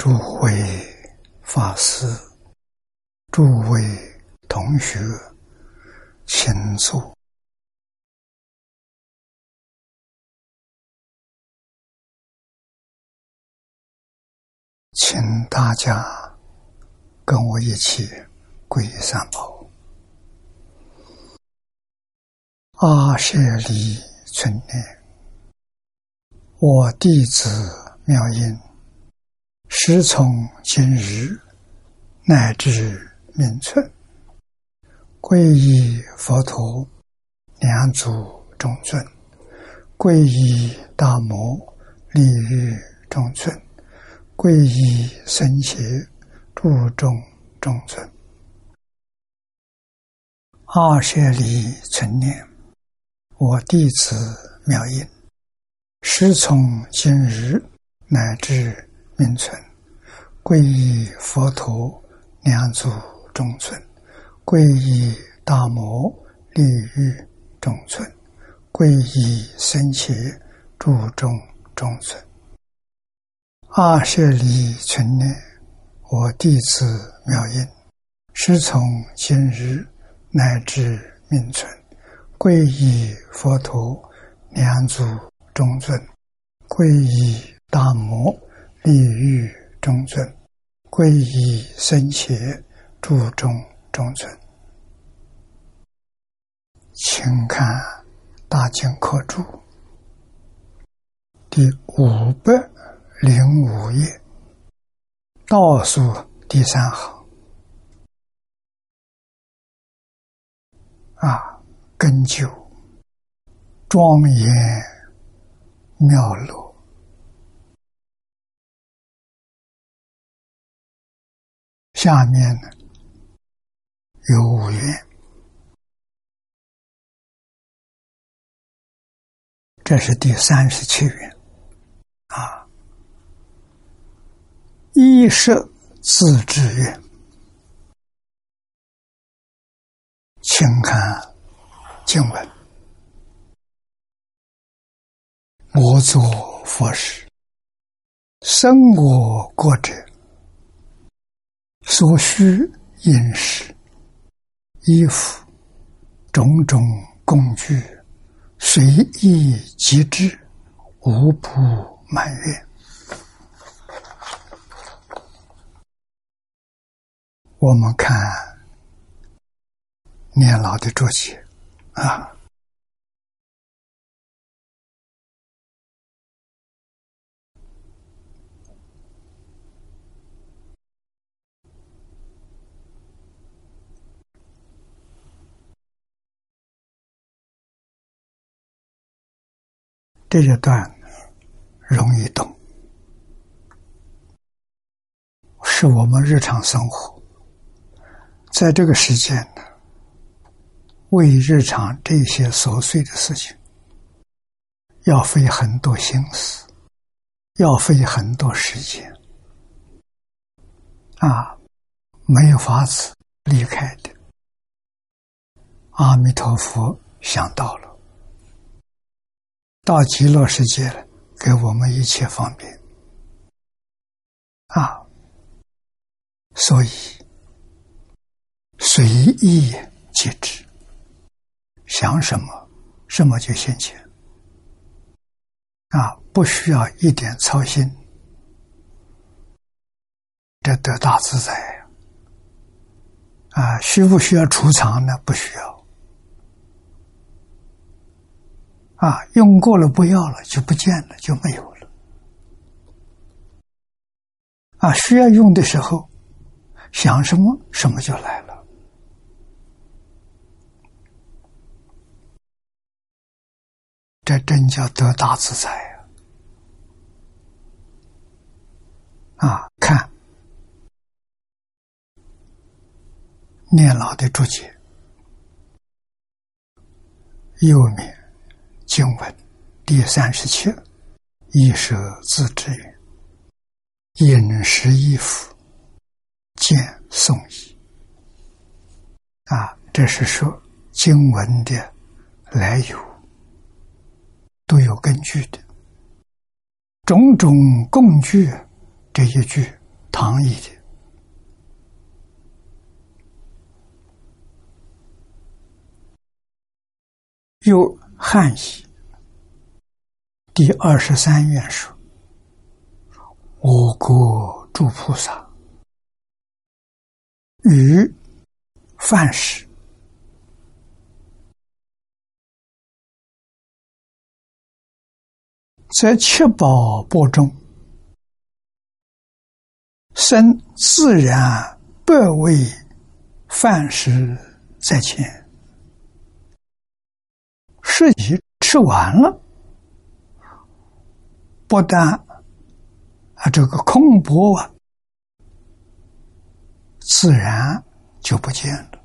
诸位法师、诸位同学，请坐，请大家跟我一起皈依三宝。阿舍利春念，我弟子妙音。时从今日乃至命存，皈依佛陀，两祖中尊；皈依大摩，利欲中尊；皈依僧伽，注众中尊。二舍离存念，我弟子妙音，时从今日乃至。名存，皈依佛陀，两祖中尊；皈依大摩，利欲中尊；皈依僧伽，注中中尊。二舍离存念，我弟子妙音，师从今日乃至命存，皈依佛陀，两祖中尊；皈依大摩。立欲中尊，皈依僧伽，注中中尊。请看《大经课注》第五百零五页，倒数第三行。啊，根究庄严妙乐。下面呢有五愿，这是第三十七愿啊。一是自治愿，请看经文：我作佛时，生我国者。所需饮食、衣服、种种工具，随意即至，无不满愿。我们看年老的注解啊。这一段容易懂，是我们日常生活在这个时间呢，为日常这些琐碎的事情，要费很多心思，要费很多时间，啊，没有法子离开的。阿弥陀佛想到了。到极乐世界了，给我们一切方便啊！所以随意即止，想什么什么就现前啊！不需要一点操心，这得大自在啊！需不需要储藏呢？不需要。啊，用过了不要了，就不见了，就没有了。啊，需要用的时候，想什么什么就来了。这真叫得大自在啊！啊，看念老的注解，右面。经文第三十七，一舍自知言，饮食衣服见送衣。啊，这是说经文的来由都有根据的。种种共具这一句唐译的。有汉译第二十三愿说：“我国诸菩萨与犯时，则七宝钵中，生自然百味饭食在前。”吃已吃完了，不但啊这个空钵啊，自然就不见了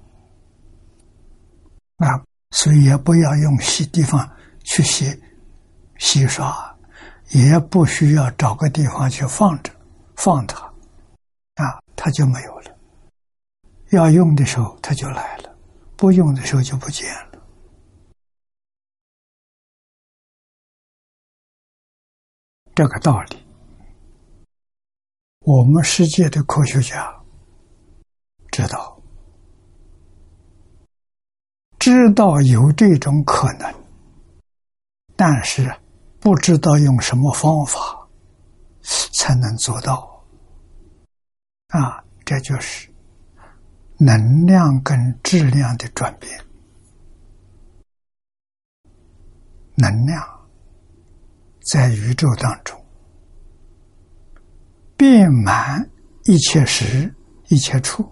啊，所以也不要用洗地方去洗洗刷，也不需要找个地方去放着放它啊，它就没有了。要用的时候它就来了，不用的时候就不见了。这个道理，我们世界的科学家知道，知道有这种可能，但是不知道用什么方法才能做到。啊，这就是能量跟质量的转变，能量。在宇宙当中，遍满一切时、一切处，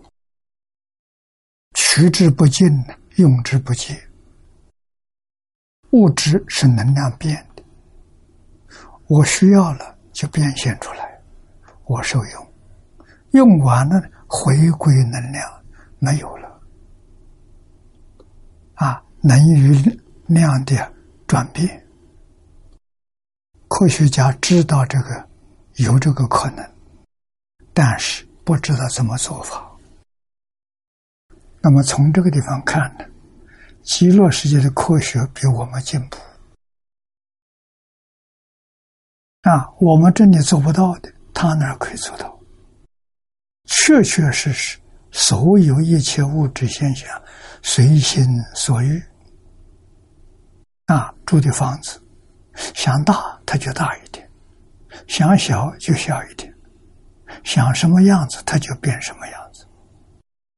取之不尽，用之不竭。物质是能量变的，我需要了就变现出来，我受用，用完了回归能量没有了，啊，能与量的转变。科学家知道这个有这个可能，但是不知道怎么做法。那么从这个地方看呢，极乐世界的科学比我们进步啊，我们这里做不到的，他那儿可以做到。确确实实，所有一切物质现象随心所欲啊，住的房子。想大，它就大一点；想小，就小一点。想什么样子，它就变什么样子。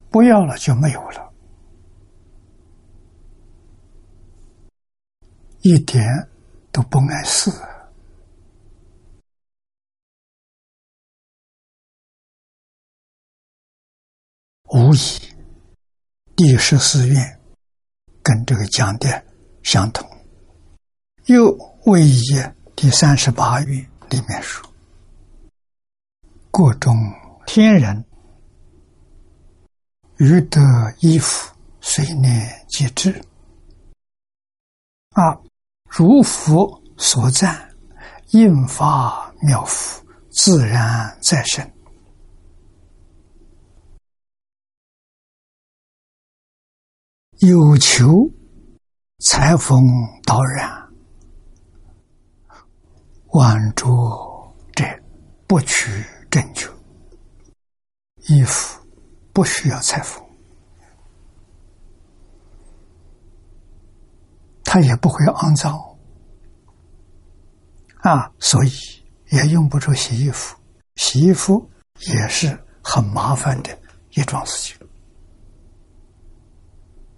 不要了，就没有了，一点都不碍事。无疑，第十四愿跟这个讲的相同，又。为一第三十八愿里面说：“各种天人欲得衣服，随念即至。啊，如佛所赞，应发妙福，自然再生。有求裁缝导然。”万着者不取正觉，衣服不需要裁缝，他也不会肮脏啊，所以也用不着洗衣服。洗衣服也是很麻烦的一桩事情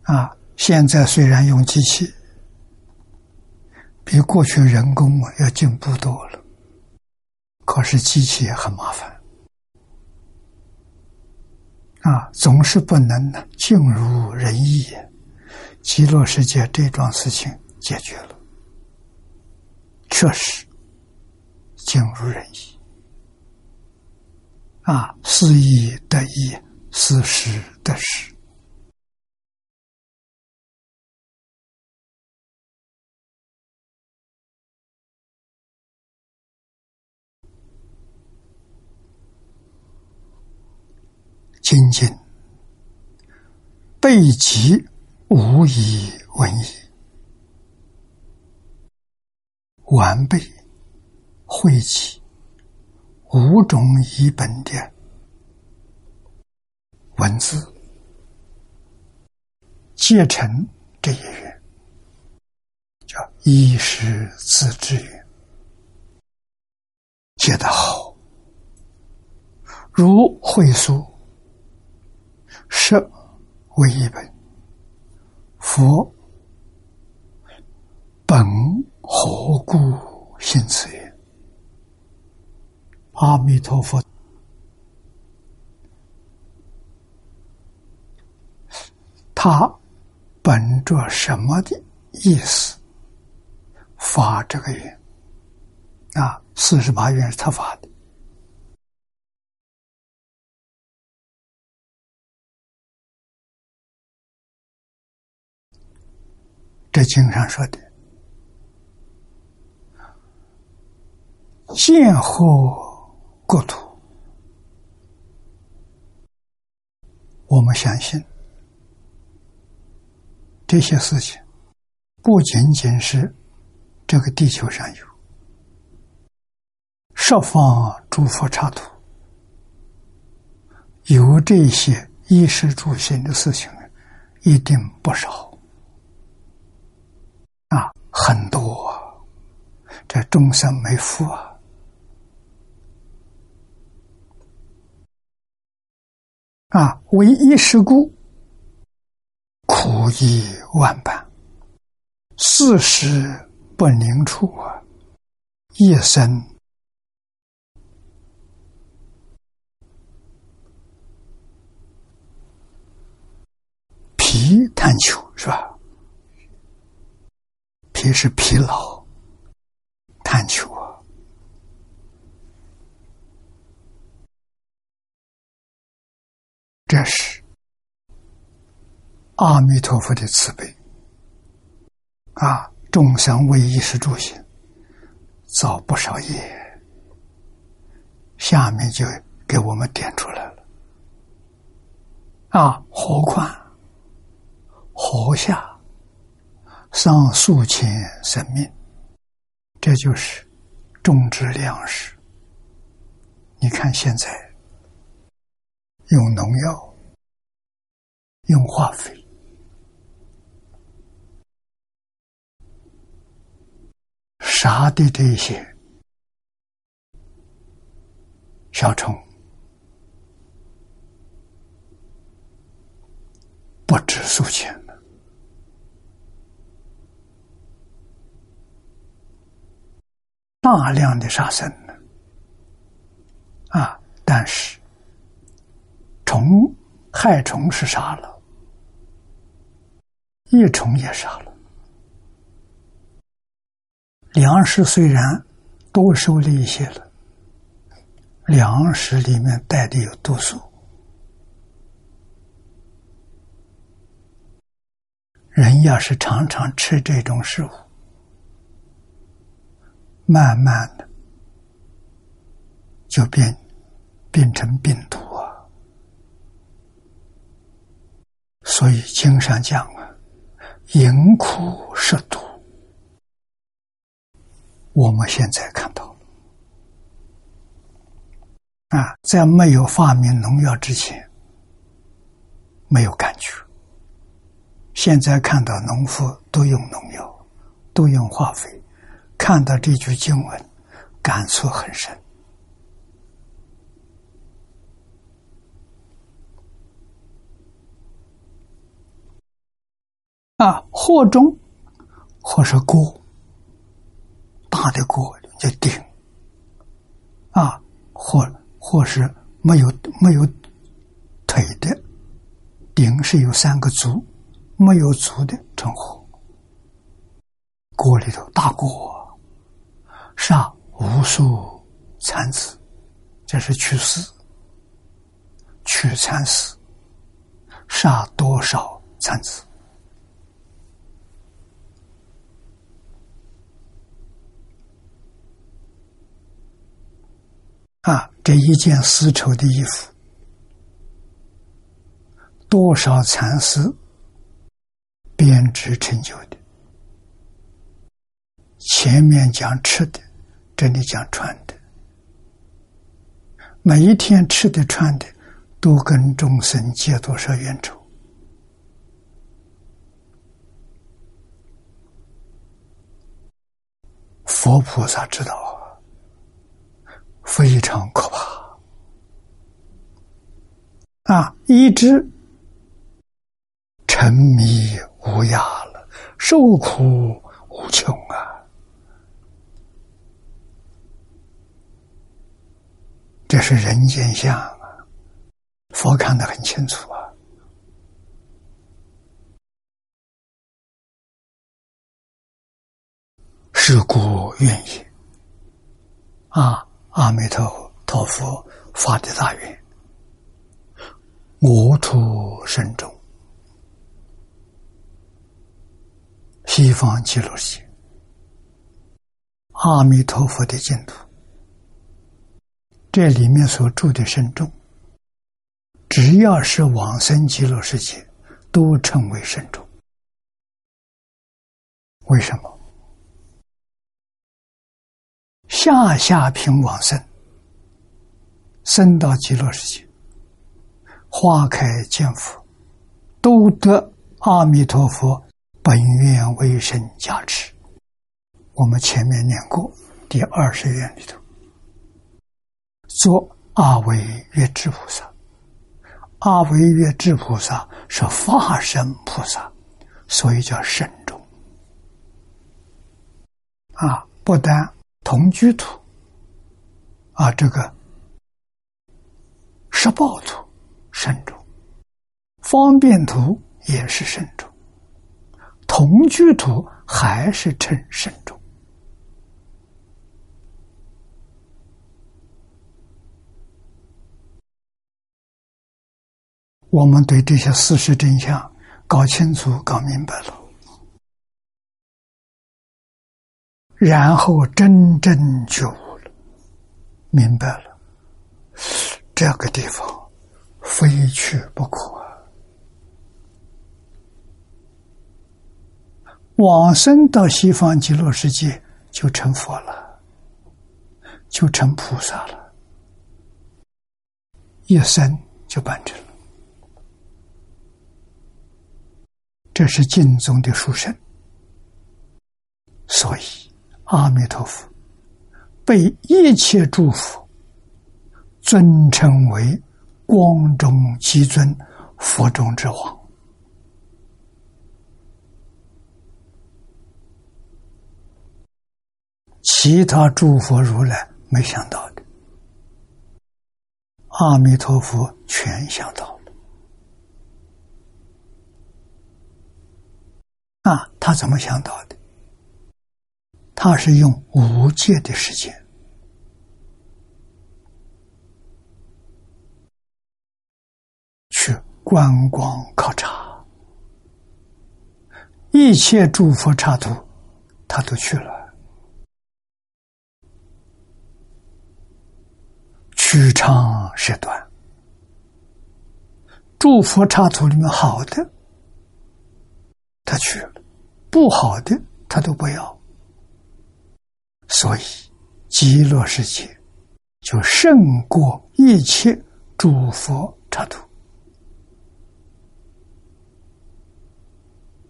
啊。现在虽然用机器。比过去人工啊要进步多了，可是机器也很麻烦啊，总是不能呢尽如人意。极乐世界这桩事情解决了，确实尽如人意啊，思意得意，思时得时。精进，备集无以文矣，完备汇集五种译本的文字结成这一缘，叫一时自知。缘，结得好，如会书，是为一本，佛本何故信此缘？阿弥陀佛。他本着什么的意思发这个愿啊？四十八愿是他发的。这经上说的“见后国土”，我们相信。这些事情不仅仅是这个地球上有，十方诸佛刹土有这些衣食住行的事情，一定不少，很多。这众生没福啊，啊，为一是故。苦以万般，四时不宁处啊！夜深疲贪求是吧？疲是疲劳，贪求啊！这是。阿弥陀佛的慈悲啊！众生为衣食住行造不少业，下面就给我们点出来了啊！何况活下上数千生命，这就是种植粮食。你看现在用农药、用化肥。杀的这些小虫不止数千大量的杀生啊！但是虫害虫是杀了，益虫也杀了。粮食虽然多收了一些了，粮食里面带的有毒素，人要是常常吃这种食物，慢慢的就变变成病毒啊。所以经上讲啊，饮苦食毒。我们现在看到啊，在没有发明农药之前，没有感觉。现在看到农夫都用农药，都用化肥，看到这句经文，感触很深。啊，或中，或是锅。大的锅叫鼎，啊，或或是没有没有腿的鼎是有三个足，没有足的称呼。锅里头大锅，杀无数蚕子，这是驱死，驱蚕丝，杀多少蚕子？啊，这一件丝绸的衣服，多少蚕丝编织成就的？前面讲吃的，这里讲穿的。每一天吃的穿的，都跟众生结多少冤仇？佛菩萨知道啊，非常可怕啊！一直沉迷无涯了，受苦无穷啊！这是人间相啊，佛看得很清楚啊。是故愿意啊！阿弥陀佛发的大愿，我土深中，西方极乐世界，阿弥陀佛的净土。这里面所住的圣众，只要是往生极乐世界，都称为圣众。为什么？下下品往生，生到极乐世界，花开见佛，都得阿弥陀佛本愿威神加持。我们前面念过第二十愿里头。做阿维月智菩萨，阿维月智菩萨是化身菩萨，所以叫慎重。啊，不但同居土，啊，这个十报土慎重，方便图也是慎重，同居土还是称慎重。我们对这些事实真相搞清楚、搞明白了，然后真正觉悟了，明白了，这个地方非去不可。往生到西方极乐世界，就成佛了，就成菩萨了，一生就办成了。这是净宗的书生，所以阿弥陀佛被一切诸佛尊称为光中极尊、佛中之王。其他诸佛如来没想到的，阿弥陀佛全想到。那，他怎么想到的？他是用无界的时间去观光考察，一切诸佛刹土，他都去了，取长是短，诸佛刹土里面好的，他去了。不好的，他都不要，所以极乐世界就胜过一切诸佛刹土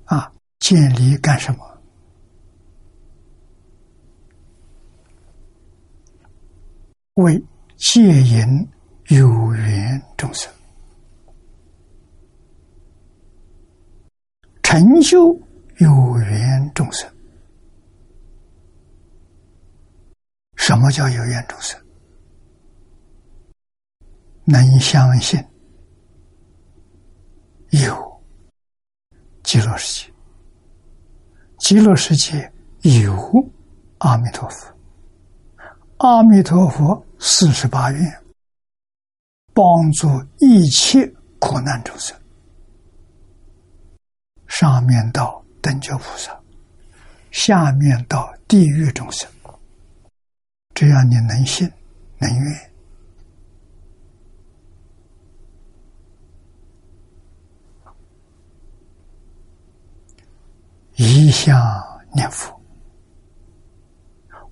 啊！建立干什么？为戒引有缘众生成就。有缘众生，什么叫有缘众生？能相信有极乐世界，极乐世界有阿弥陀佛，阿弥陀佛四十八愿，帮助一切苦难众生，上面到。等觉菩萨，下面到地狱众生，只要你能信能愿，一向念佛，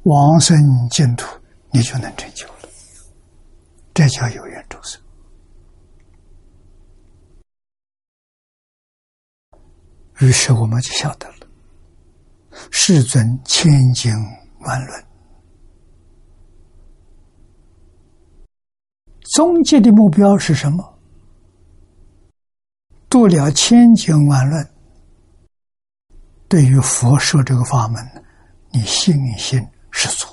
往生净土，你就能成就了。这叫有缘众生。于是我们就晓得了，世尊千经万论，终极的目标是什么？度了千经万论，对于佛说这个法门，你信心十足。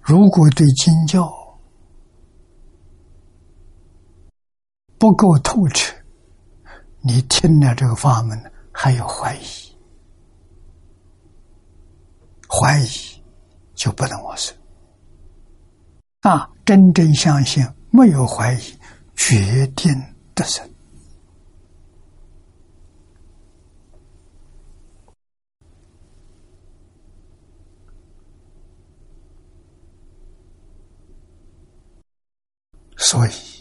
如果对经教不够透彻，你听了这个法门还有怀疑，怀疑就不能往生啊！真正相信，没有怀疑，决定得生。所以。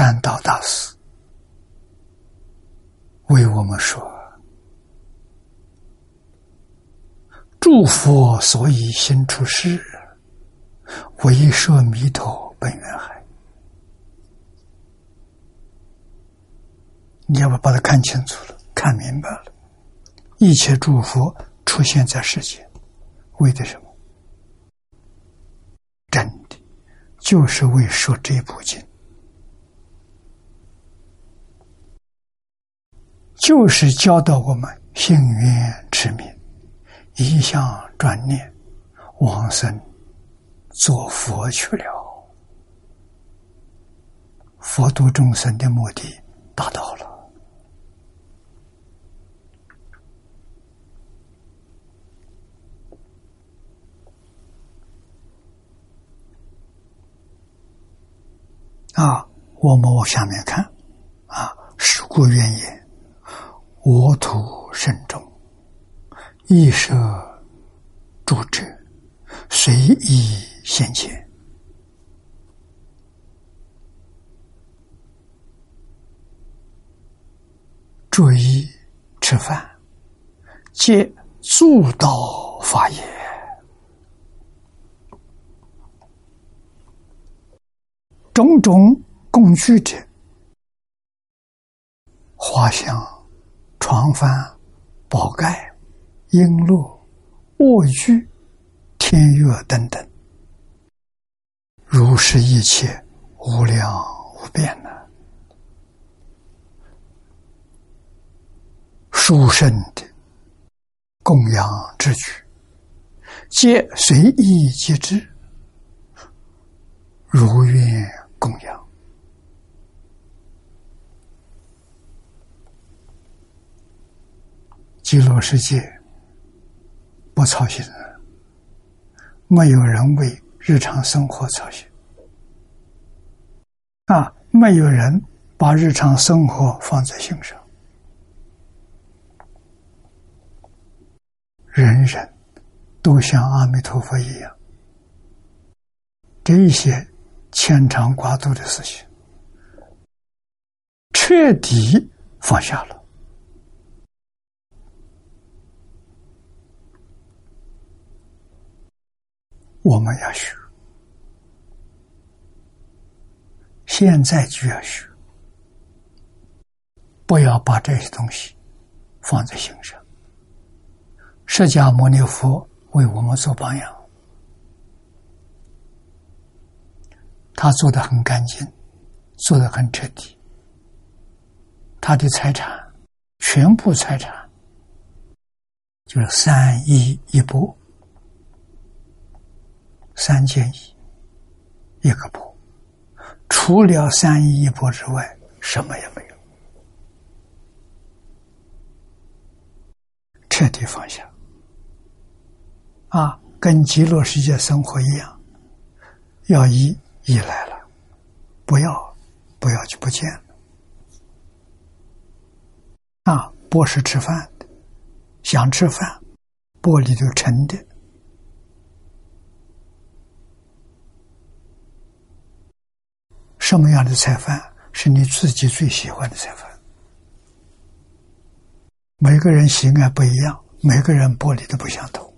善道大师为我们说：“诸佛所以心出世，为摄弥陀本愿海。”你要不把它看清楚了，看明白了，一切诸佛出现在世间，为的什么？真的，就是为说这部经。就是教导我们信愿持名，一向专念，往生做佛去了。佛度众生的目的达到了。啊，我们往下面看，啊，是故愿言。我土甚众，一舍诸者，随意现前。注意吃饭，皆助道法也。种种工具者，花香。床幡、宝盖、璎珞、卧具、天乐等等，如是一切无量无边的殊胜的供养之举，皆随意皆知，如愿供养。极乐世界不操心了，没有人为日常生活操心啊！没有人把日常生活放在心上，人人都像阿弥陀佛一样，这一些牵肠挂肚的事情彻底放下了。我们要学，现在就要学，不要把这些东西放在心上。释迦牟尼佛为我们做榜样，他做的很干净，做的很彻底，他的财产全部财产就是三衣一钵。三件衣，一个钵，除了三衣一钵之外，什么也没有，彻底放下。啊，跟极乐世界生活一样，要依依来了，不要，不要就不见了。啊，钵是吃饭的，想吃饭，钵里头盛的。什么样的菜饭是你自己最喜欢的菜饭？每个人喜爱不一样，每个人玻璃都不相同。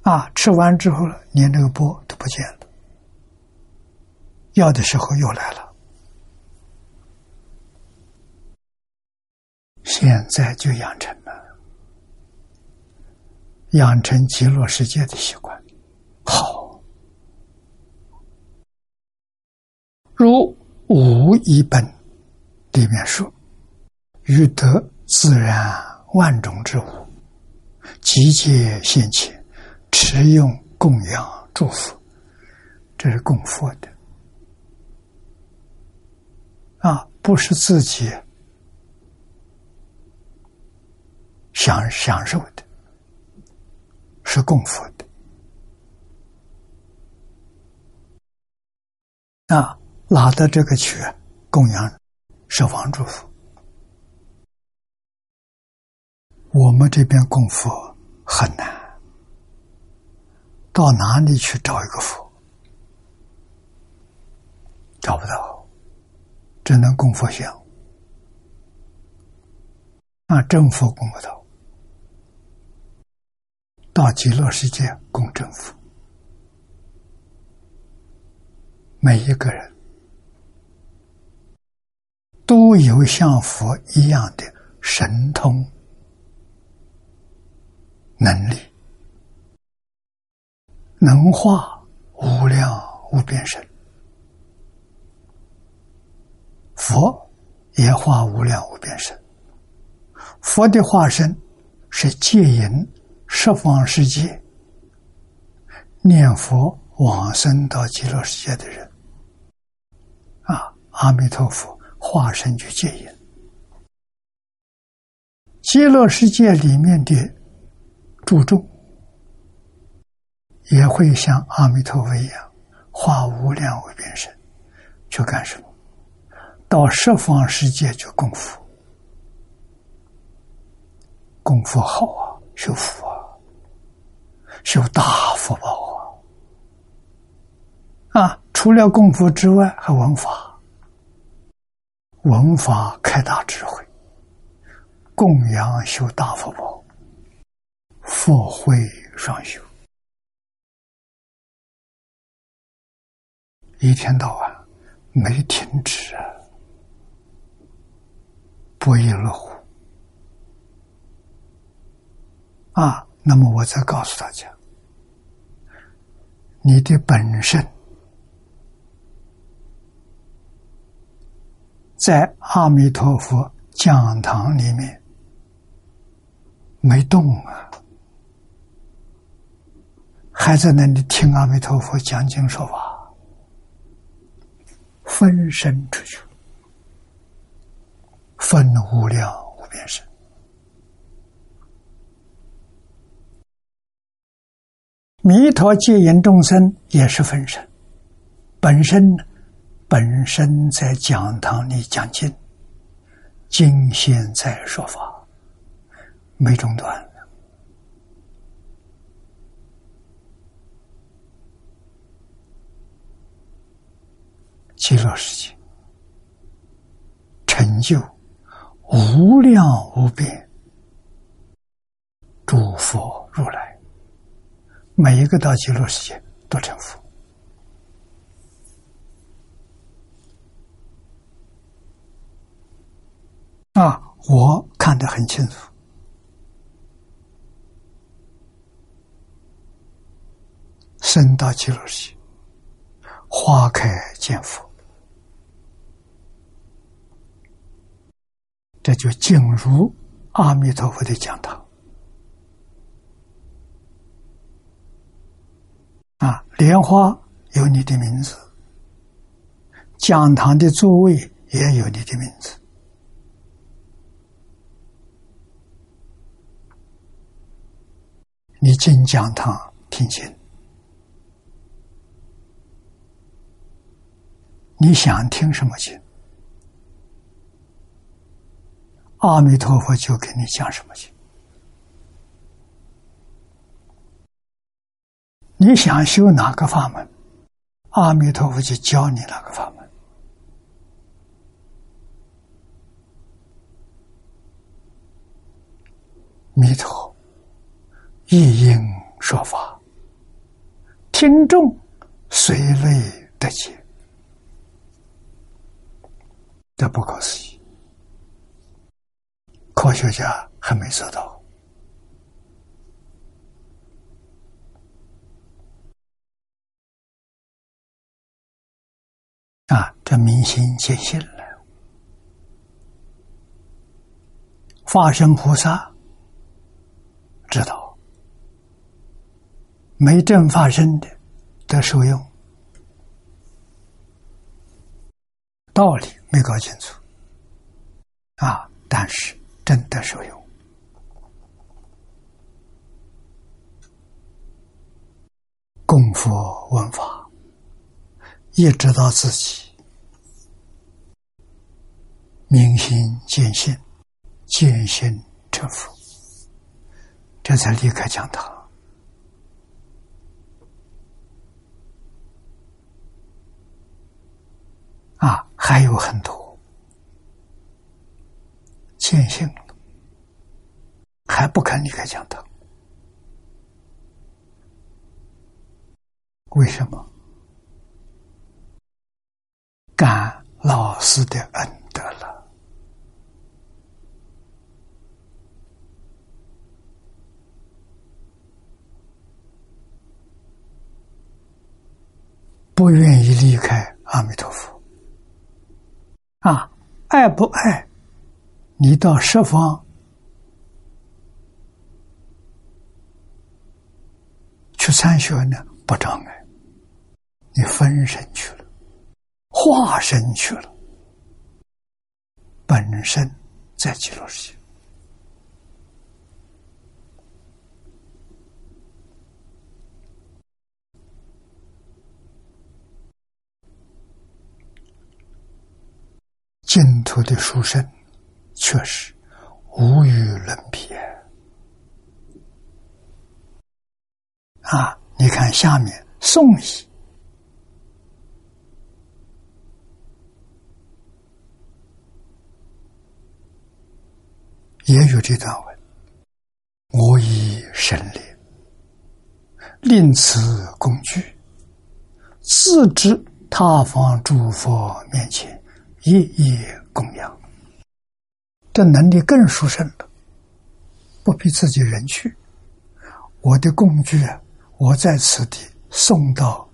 啊，吃完之后了，连这个钵都不见了。要的时候又来了，现在就养成了，养成极乐世界的习惯。好，如无一本里面说，欲得自然万种之物，集结现前，持用供养祝福，这是供佛的。啊，不是自己享享受的，是供佛的。啊，拿到这个去供养、设方祝福。我们这边供佛很难，到哪里去找一个佛？找不到。只能供佛像，那，正佛供不到，到极乐世界供正佛。每一个人都有像佛一样的神通能力，能化无量无边身。佛也化无量无边身，佛的化身是戒引十方世界念佛往生到极乐世界的人，啊，阿弥陀佛。化身去戒引，极乐世界里面的诸众也会像阿弥陀佛一样化无量无边身去干什么？到十方世界去功夫，功夫好啊，修福啊，修大福报啊！啊，除了功夫之外，还闻法，闻法开大智慧，供养修大福报，佛慧双修，一天到晚没停止！不亦乐乎啊！那么我再告诉大家，你的本身在阿弥陀佛讲堂里面没动啊，还在那里听阿弥陀佛讲经说法，分身出去。分无量无边身，弥陀戒引众生也是分身，本身呢本身在讲堂里讲经，经现在说法，没中断。极乐世界成就。无量无边诸佛如来，每一个到极乐世界都成佛啊！我看得很清楚，生到极乐世界，花开见佛。这就进入阿弥陀佛的讲堂啊！莲花有你的名字，讲堂的座位也有你的名字。你进讲堂听经，你想听什么经？阿弥陀佛就给你讲什么经，你想修哪个法门，阿弥陀佛就教你哪个法门。弥陀佛一应说法，听众，随类得解，这不可思议。科学家还没做到啊！这明心见性了，化身菩萨知道没正发生的得受用，道理没搞清楚啊！但是。真的受用，功夫问法，一知道自己明心见性，见性成佛，这才离开讲堂啊，还有很多。见性，还不肯离开讲堂？为什么？感老师的恩德了，不愿意离开阿弥陀佛。啊，爱不爱？你到十方去参学呢，不障碍。你分身去了，化身去了，本身在极乐世界，净土的书生。确实无与伦比啊！你看下面宋义也有这段文：“我以神力，令此工具，自知他方诸佛面前，一一供养。”这能力更殊胜了，不必自己人去。我的工具啊，我在此地送到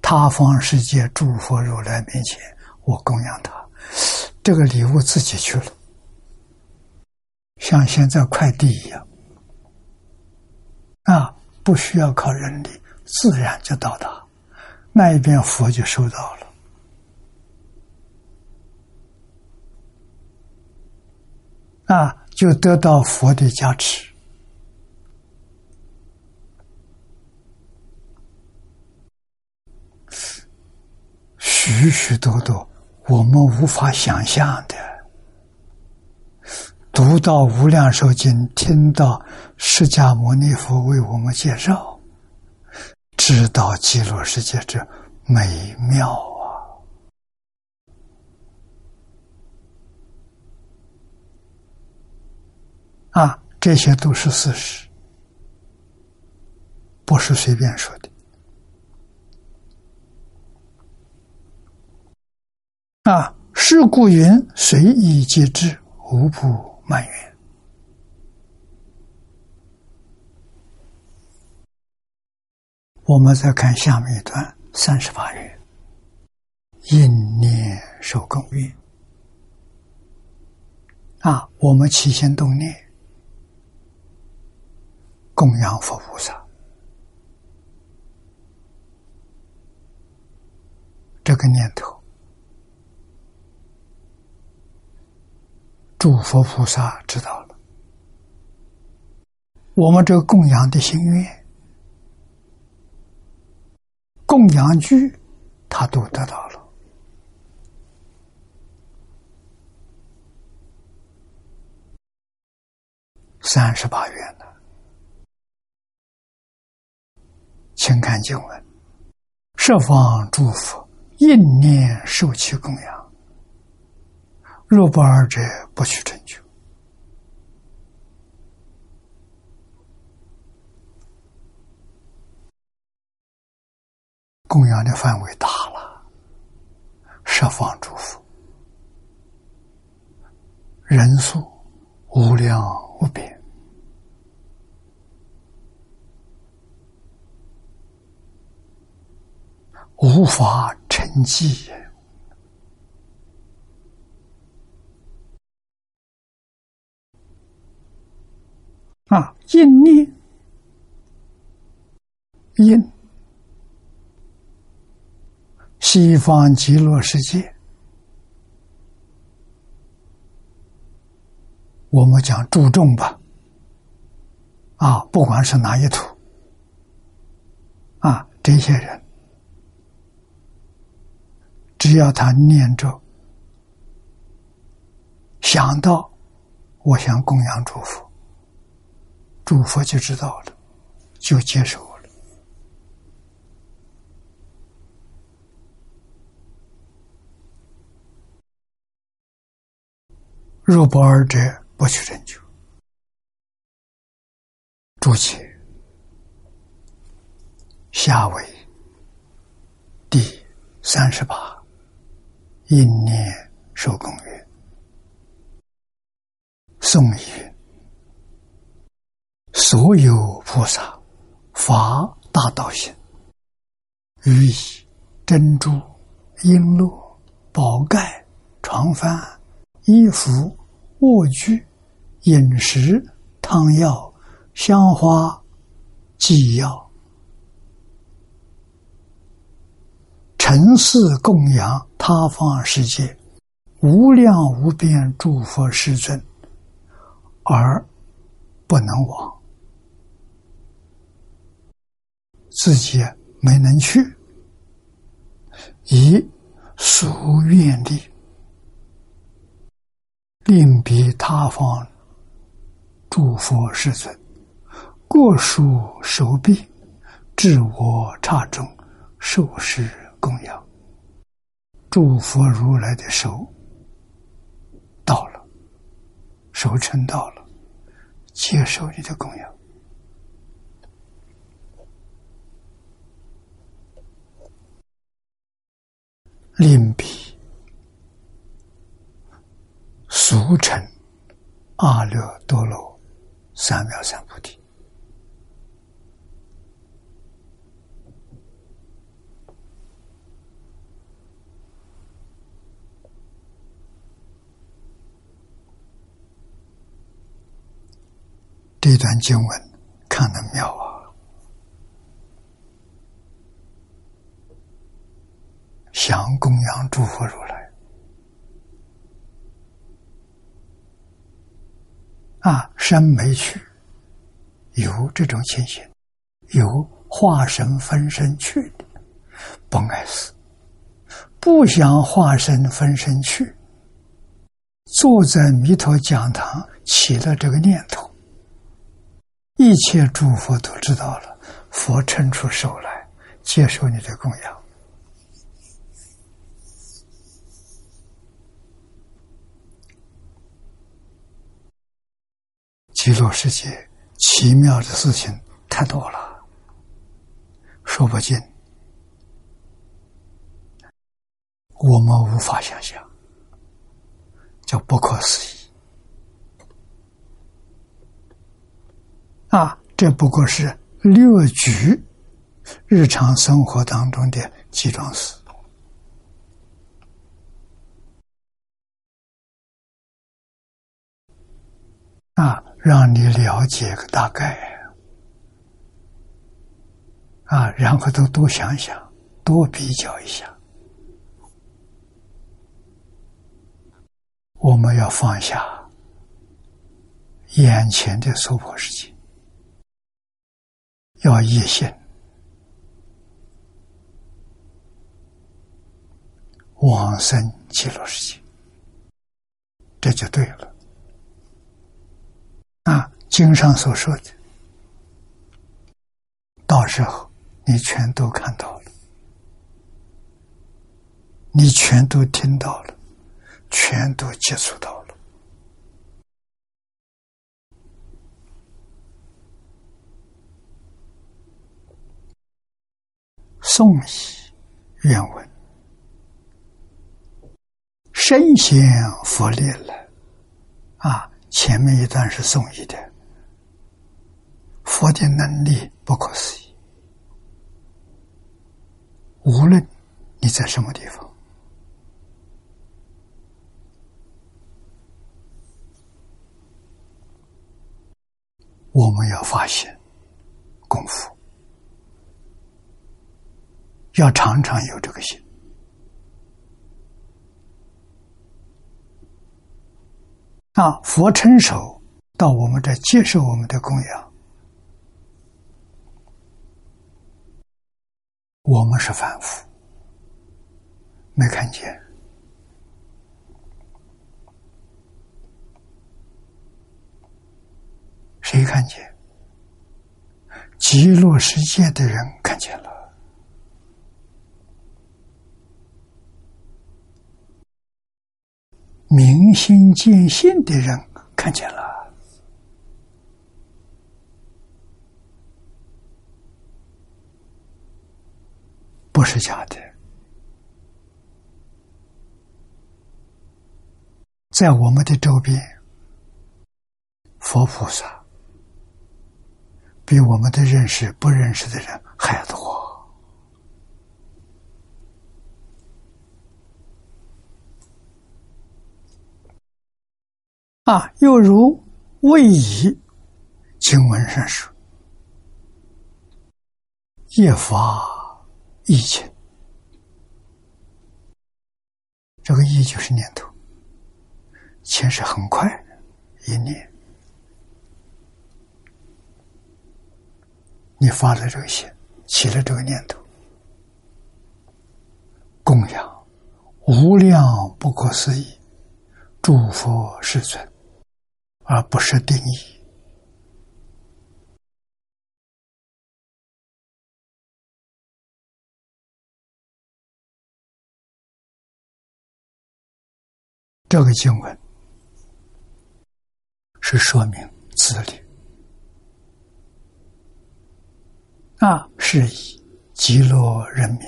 他方世界诸佛如来面前，我供养他。这个礼物自己去了，像现在快递一样，啊，不需要靠人力，自然就到达那一边，佛就收到了。啊，就得到佛的加持，许许多多我们无法想象的。读到《无量寿经》，听到释迦牟尼佛为我们介绍，知道极乐世界之美妙。啊，这些都是事实，不是随便说的。啊，是故云随意即至，无不满愿。我们再看下面一段三十八愿，应念受供愿。啊，我们起心动念。供养佛菩萨，这个念头，诸佛菩萨知道了，我们这个供养的心愿、供养具，他都得到了。三十八愿呢？请看经文：设方诸佛应念受其供养，若不尔者，不取成就。供养的范围大了，十方诸佛，人数无量无边，无法成计啊！应念应。西方极乐世界，我们讲注重吧，啊，不管是哪一土，啊，这些人，只要他念着，想到我想供养诸佛，诸佛就知道了，就接受了。若不二者，不取成就。注解：下为第三十八，应念受供曰：“颂曰：所有菩萨发大道心，予以珍珠、璎珞、宝盖、床幡。”衣服、卧具、饮食、汤药、香花、祭药，尘世供养他方世界无量无边诸佛世尊，而不能往，自己没能去，以俗愿力。另彼他方诸佛世尊，过数手臂，至我刹中，受持供养。诸佛如来的手到了，手成到了，接受你的供养。另比。俗称阿耨多罗三藐三菩提。这段经文看得妙啊！想供养诸佛如来。啊，身没去，有这种情形，有化身分身去的，不碍事。不想化身分身去，坐在弥陀讲堂起了这个念头，一切诸佛都知道了，佛伸出手来接受你的供养。极乐世界奇妙的事情太多了，说不尽，我们无法想象，叫不可思议。啊，这不过是略举日常生活当中的几桩事。啊。让你了解个大概啊，然后都多想想，多比较一下。我们要放下眼前的娑婆世界，要一心往生极乐世界，这就对了。啊，经上所说的，到时候你全都看到了，你全都听到了，全都接触到。宋译原文：圣贤佛力了啊！前面一段是宋译的，佛的能力不可思议，无论你在什么地方。我们要发现功夫，要常常有这个心啊！佛成熟到我们这接受我们的供养，我们是凡夫，没看见。谁看见？极乐世界的人看见了，明心见性的人看见了，不是假的，在我们的周边，佛菩萨。比我们的认识不认识的人还多啊！又如位移经文上说：“夜发意情，这个意就是念头，前是很快一念。”你发了这个心，起了这个念头，供养无量不可思议诸佛世尊，而不是定义。这个经文是说明自律。啊，是以极乐人民，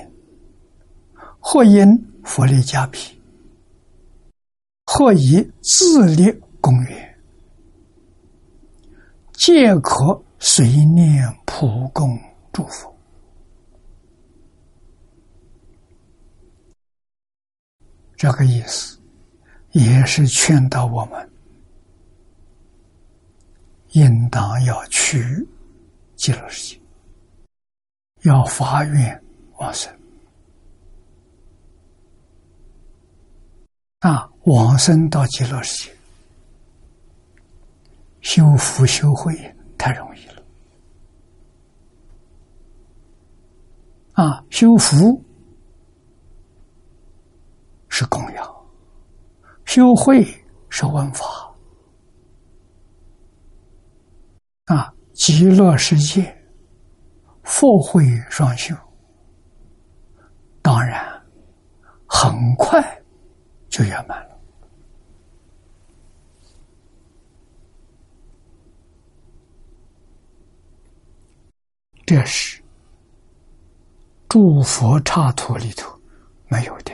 或因佛力加庇，或以自力供养，皆可随念普供祝福。这个意思也是劝导我们，应当要去极乐世界。要发愿往生啊！往生到极乐世界，修福修慧太容易了啊！修福是供养，修慧是闻法啊！极乐世界。佛慧双修，当然很快就圆满了。这是诸佛刹土里头没有的，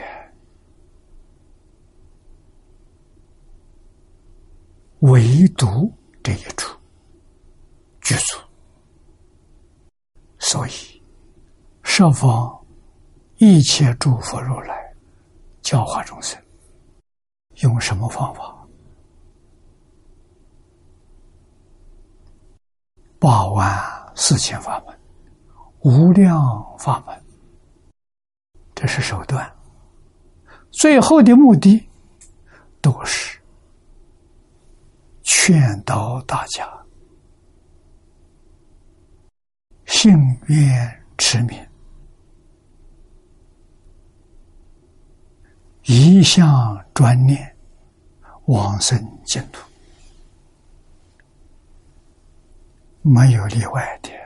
唯独这一处具足。所以，设方一切诸佛如来教化众生，用什么方法？八万四千法门，无量法门，这是手段。最后的目的，都是劝导大家。信愿持名，一向专念往生净土，没有例外的。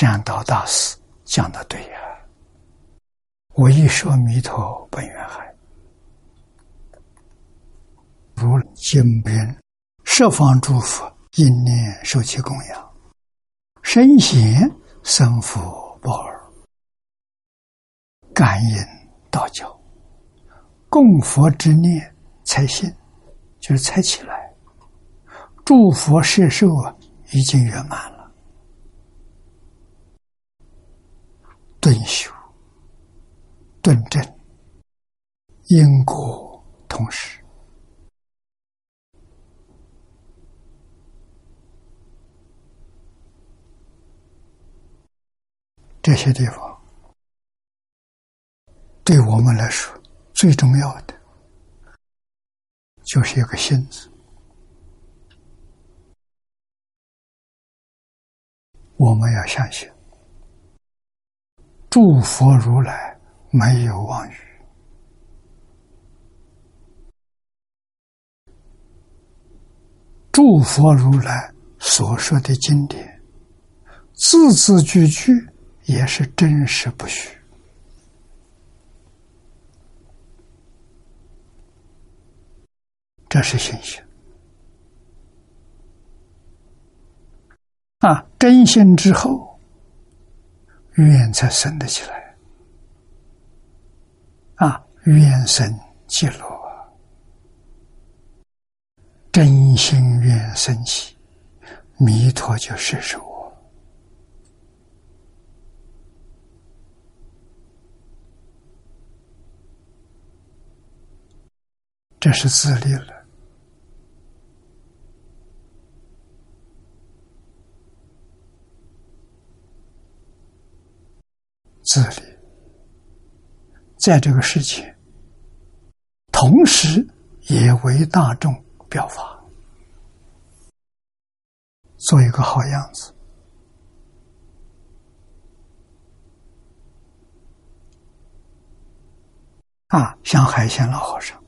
善导大师讲的对呀，我一说弥陀本愿海，如经边十方诸佛。因念受其供养，身贤生福报尔，感应道教，供佛之念才信，就是才起来。诸佛摄受啊，已经圆满了。顿修、顿正，因果同时。这些地方，对我们来说最重要的，就是一个“心”字。我们要相信，诸佛如来没有妄语，诸佛如来所说的经典，字字句句。也是真实不虚，这是信心啊！真心之后，愿才生得起来啊！愿生极乐，真心愿生起，弥陀就施受。这是自立了，自立，在这个世界，同时也为大众表法，做一个好样子啊，像海鲜老和尚。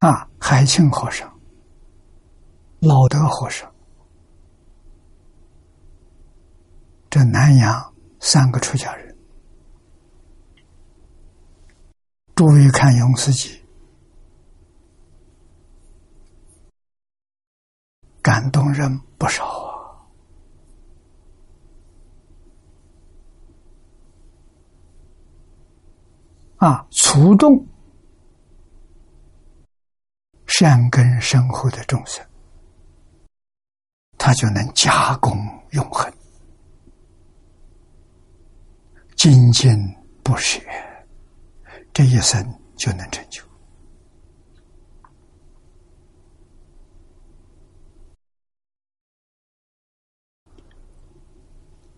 啊，海清和尚、老德和尚，这南阳三个出家人，诸位看《永慈记》，感动人不少啊！啊，粗重。善根深厚的众生，他就能加功永恒，精进不学，这一生就能成就。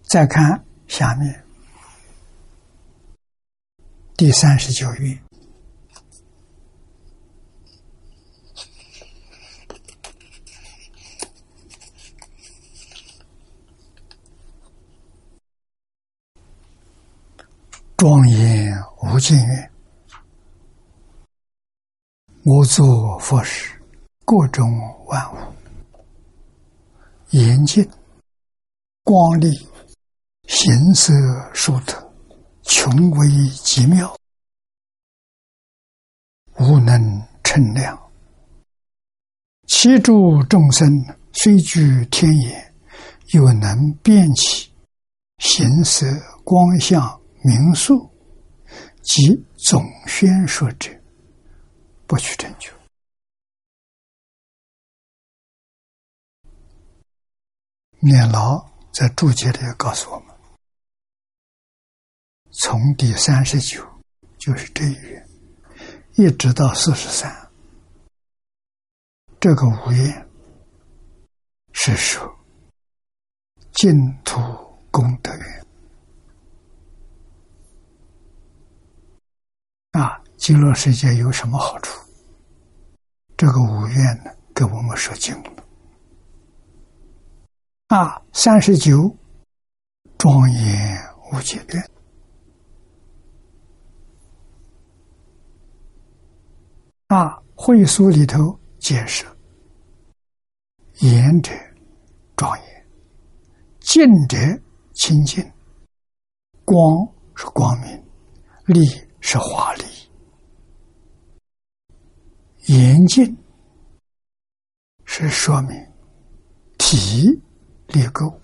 再看下面第三十九页。庄严无尽愿，我作佛事，各种万物，严净光丽，形色殊特，穷微极妙，无能称量。其诸众生虽具天眼，又能辨其形色光相。民宿及总宣说者，不取成就。念老在注解里告诉我们：从第三十九，就是这一月，一直到四十三，这个五愿是说净土功德愿。啊，极乐世界有什么好处？这个五愿呢，给我们说清了。啊，三十九庄严无界愿。啊，会书里头解释：言者庄严，静者清净，光是光明，力。是华丽、严谨，是说明体立垢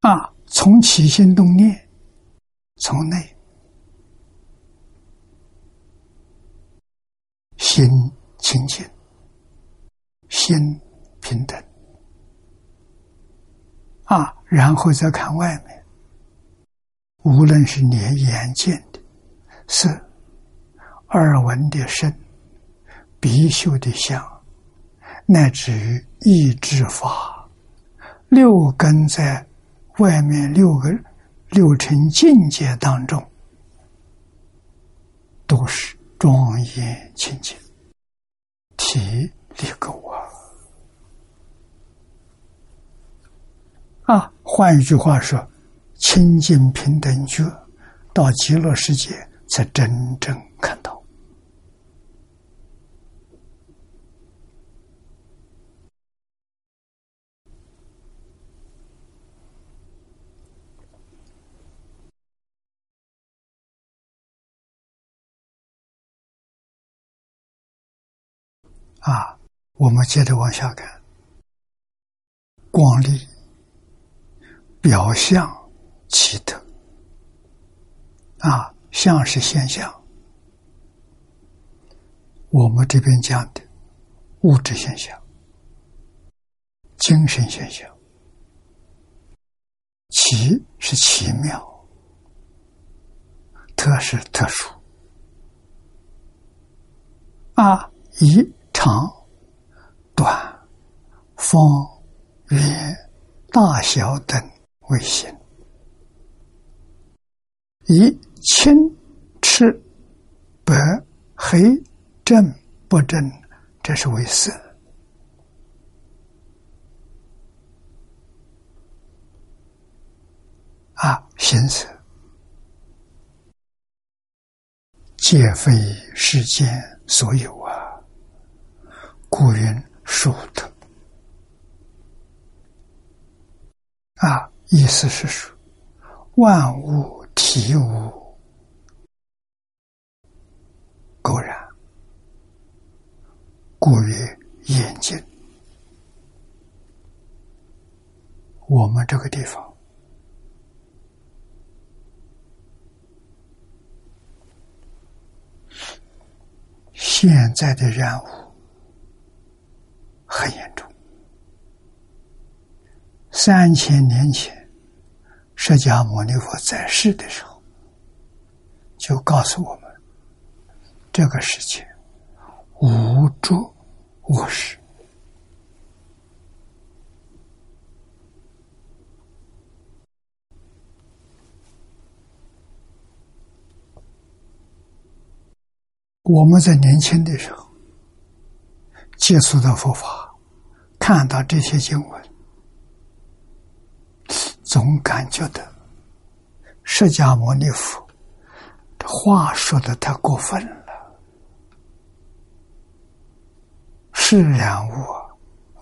啊，从起心动念，从内心清净，心平等。啊，然后再看外面，无论是你眼见的色。耳闻的声，鼻嗅的香，乃至于意志法，六根在外面六个六尘境界当中，都是庄严清净，体力够啊！啊，换一句话说，清净平等觉，到极乐世界才真正看到。啊，我们接着往下看，光力表象奇特。啊，相是现象，我们这边讲的物质现象、精神现象，奇是奇妙，特是特殊。啊，一。长、短、方、圆、大小等为形；以青、赤、白、黑、正、不正，这是为色。啊，形色皆非世间所有啊。故云殊特啊，意思是说，万物体无偶然，故曰眼睛。我们这个地方，现在的任务。很严重。三千年前，释迦牟尼佛在世的时候，就告诉我们：这个事情无诸恶事。我们在年轻的时候。接触到佛法，看到这些经文，总感觉到释迦牟尼佛这话说的太过分了。是染物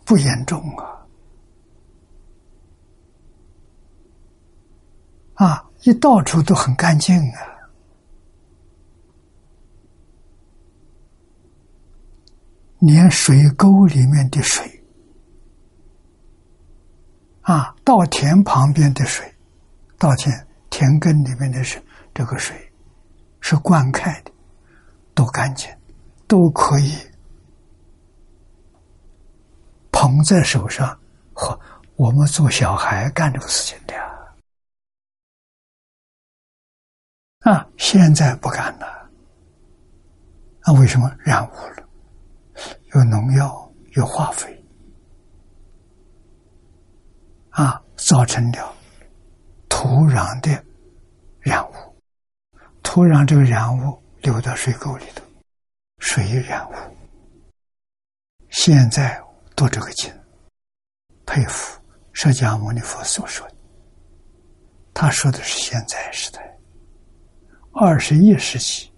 不严重啊，啊，一到处都很干净啊。连水沟里面的水，啊，稻田旁边的水，稻田田埂里面的水，这个水是灌溉的，都干净，都可以捧在手上。和我们做小孩干这个事情的呀啊，现在不干了，那为什么染污了？有农药，有化肥，啊，造成了土壤的染污。土壤这个染污流到水沟里头，水染污。现在读这个经，佩服释迦牟尼佛所说的。他说的是现在时代，二十一世纪。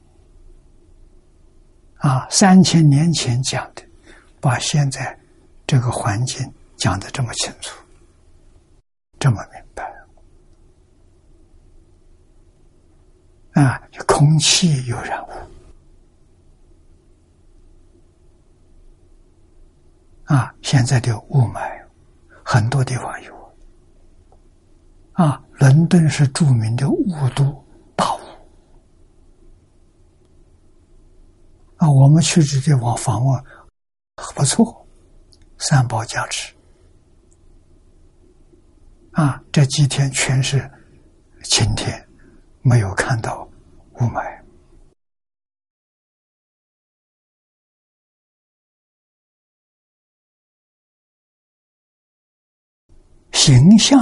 啊，三千年前讲的，把现在这个环境讲的这么清楚，这么明白。啊，空气有染污，啊，现在的雾霾很多地方有。啊，伦敦是著名的雾都大雾啊，我们去这地方访问不错，三宝加持。啊，这几天全是晴天，没有看到雾霾。形象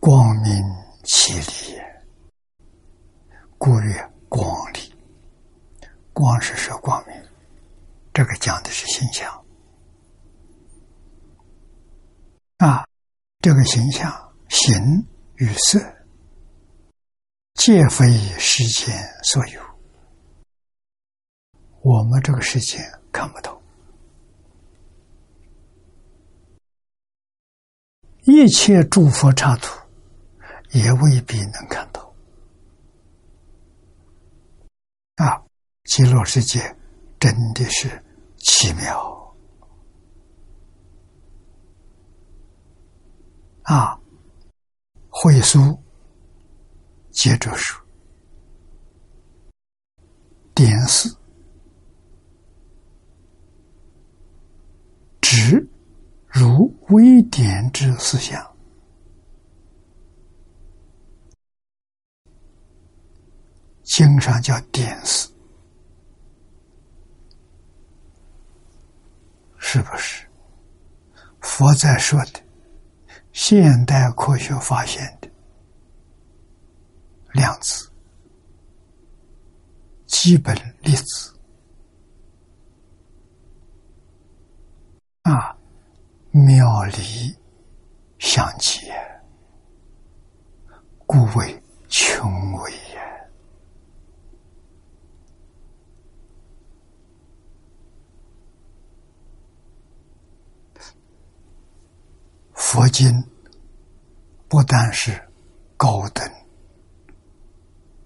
光明绮丽，故曰光理。光是说光明，这个讲的是形象啊。这个形象形与色，皆非世间所有，我们这个世界看不透。一切诸佛刹土，也未必能看到。啊，极乐世界真的是奇妙！啊，会书接着说，点四直。如微点之思想，经常叫点思，是不是？佛在说的，现代科学发现的量子、基本粒子啊。妙理相结，故为穷微也。佛经不但是高等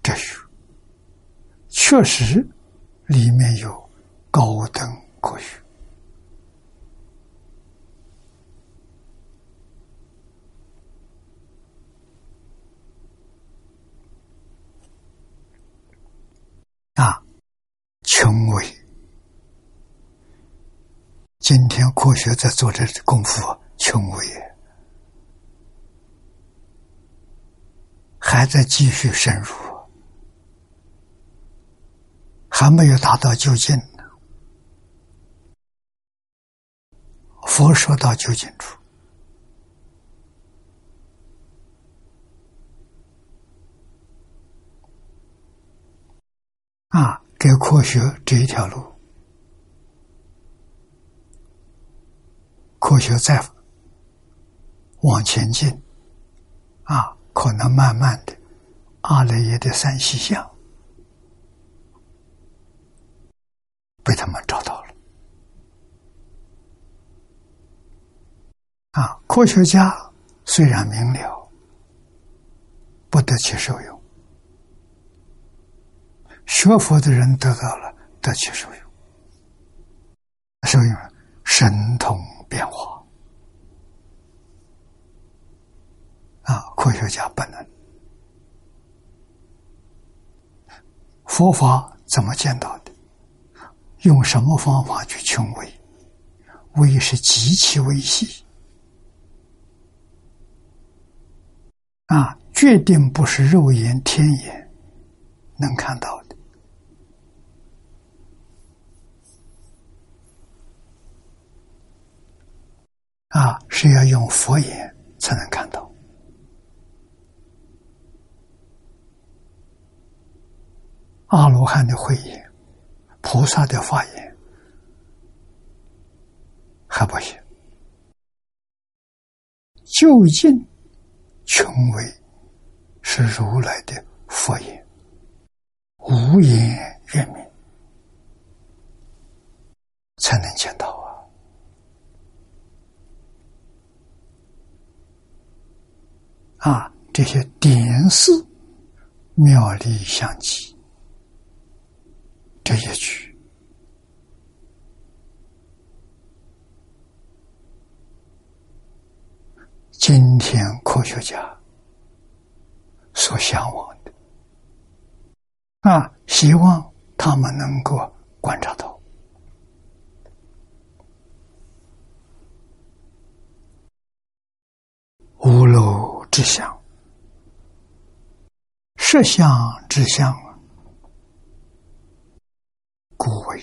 哲学，确实里面有高等科学。啊，穷微！今天科学在做这功夫，穷微，还在继续深入，还没有达到究竟。佛说到究竟处。啊，给科学这一条路，科学在往前进，啊，可能慢慢的，阿赖耶的三细相被他们找到了。啊，科学家虽然明了，不得其受用。学佛的人得到了，得其受用，受用神通变化啊！科学家不能。佛法怎么见到的？用什么方法去穷微？微是极其微细啊，决定不是肉眼、天眼能看到的。啊，是要用佛眼才能看到。阿罗汉的慧眼，菩萨的法眼还不行。究竟穷微是如来的佛眼，无眼圆明才能见到啊。这些点寺妙力相继，这一句今天科学家所向往的啊，希望他们能够观察到无漏之相。实相之相，故为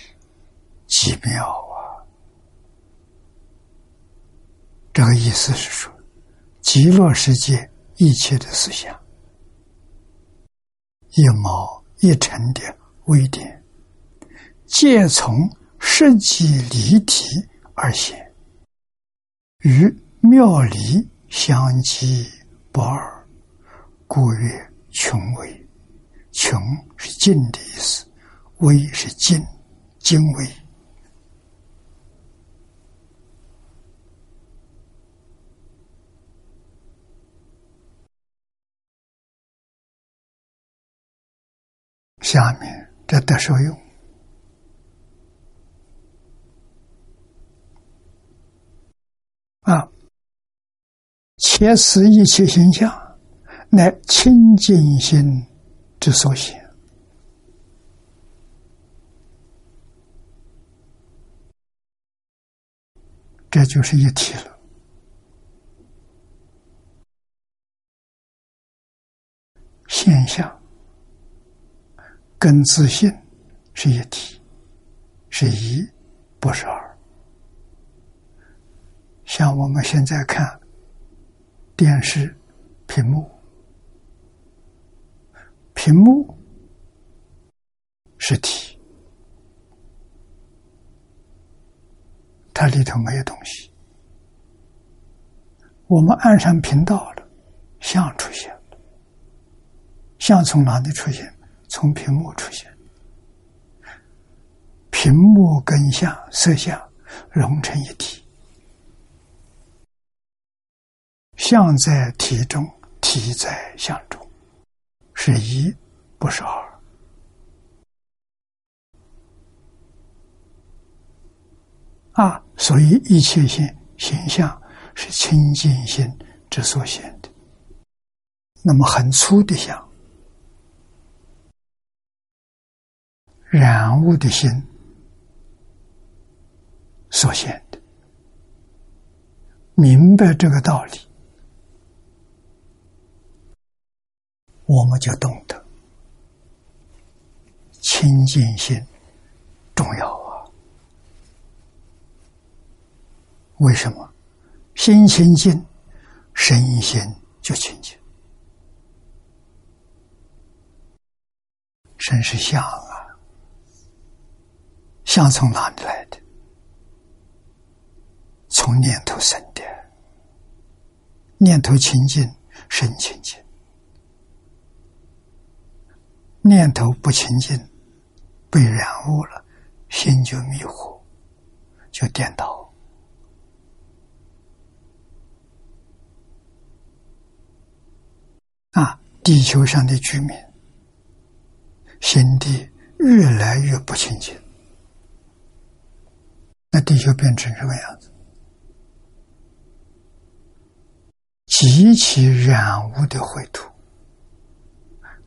极妙啊！这个意思是说，极乐世界一切的思想，一毛一尘的微点，皆从实际离体而现，与妙理相即不二，故曰。穷微，穷是尽的意思，微是尽，精微。下面这得受用啊，切实一切形象。乃清净心之所现，这就是一体了。现象跟自信是一体，是一，不是二。像我们现在看电视屏幕。屏幕是体，它里头没有东西。我们按上频道了，像出现了。像从哪里出现？从屏幕出现。屏幕跟像色相融成一体，相在体中，体在相中。是一，不是二。啊，所以一切性形象是清净心之所显的。那么很粗的相，染物的心所显的。明白这个道理。我们就懂得清净心重要啊！为什么？心清净，身心就清净。身是相啊，相从哪里来的？从念头生的。念头清净，身清净。念头不清净，被染污了，心就迷糊，就颠倒。啊，地球上的居民，心地越来越不清净，那地球变成什么样子？极其染污的秽土。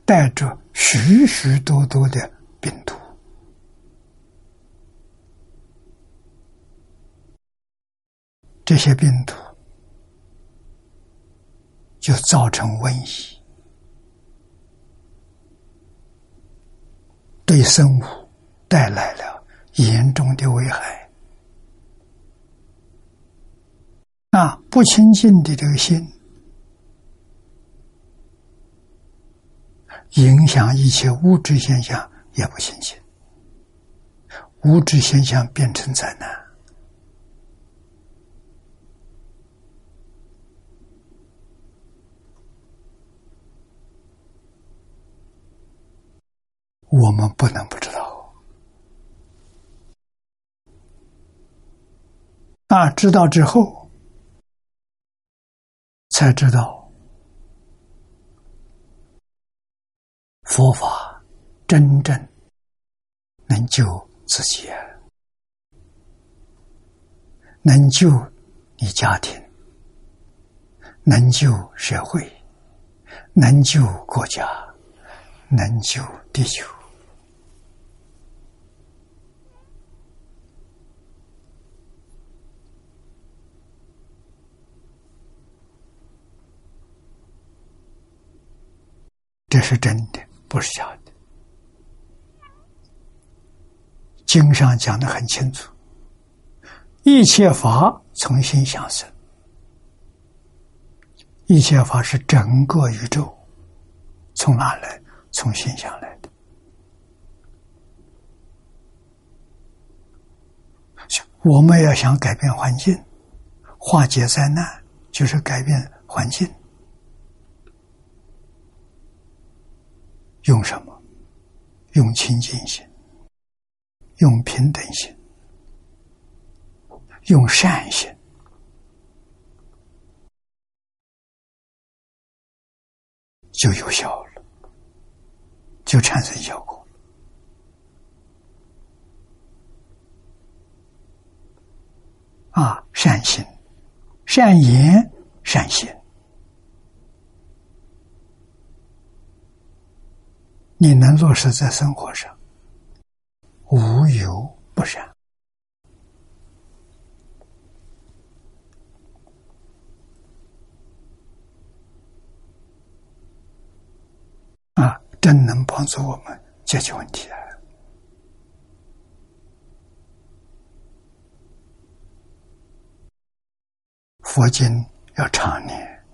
带着许许多多的病毒，这些病毒就造成瘟疫，对生物带来了严重的危害。那不清净的这个心。影响一切物质现象也不清净，物质现象变成灾难。我们不能不知道，啊，知道之后才知道。佛法真正能救自己，能救你家庭，能救社会，能救国家，能救地球。这是真的，不是假的。经上讲的很清楚，一切法从心想生，一切法是整个宇宙从哪来？从心想来的。我们要想改变环境，化解灾难，就是改变环境。用什么？用清净心，用平等心，用善心，就有效了，就产生效果。啊，善心、善言、善行。你能落实在生活上，无有不善啊！真能帮助我们解决问题啊！佛经要常念，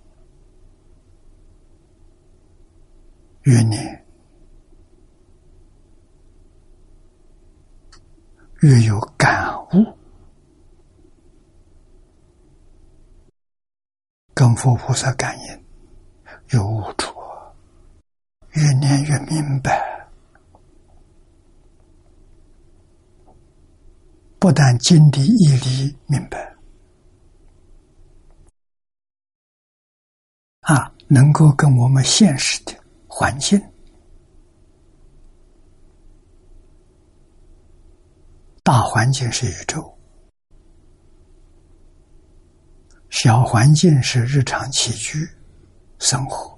越念。越有感悟，跟佛菩萨感应有悟处，越念越明白。不但经的义理明白，啊，能够跟我们现实的环境。大环境是宇宙，小环境是日常起居生活，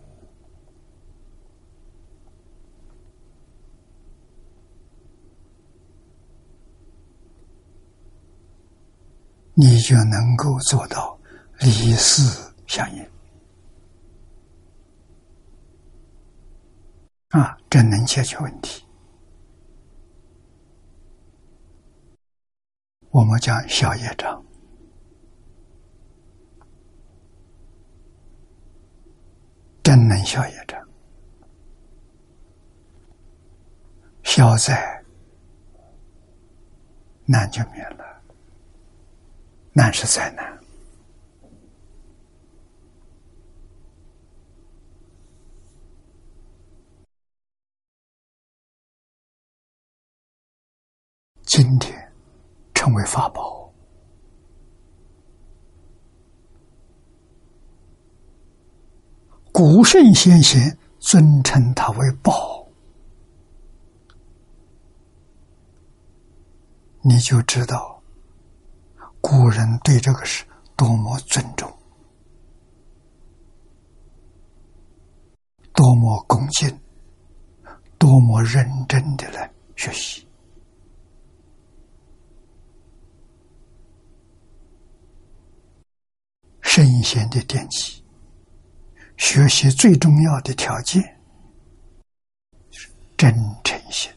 你就能够做到理事相应。啊，这能解决问题。我们讲小业障，真能消业障，消灾难就免了，难是灾难。今天。成为法宝，古圣先贤尊称它为宝，你就知道古人对这个是多么尊重，多么恭敬，多么认真的来学习。圣贤的典籍，学习最重要的条件是真诚心、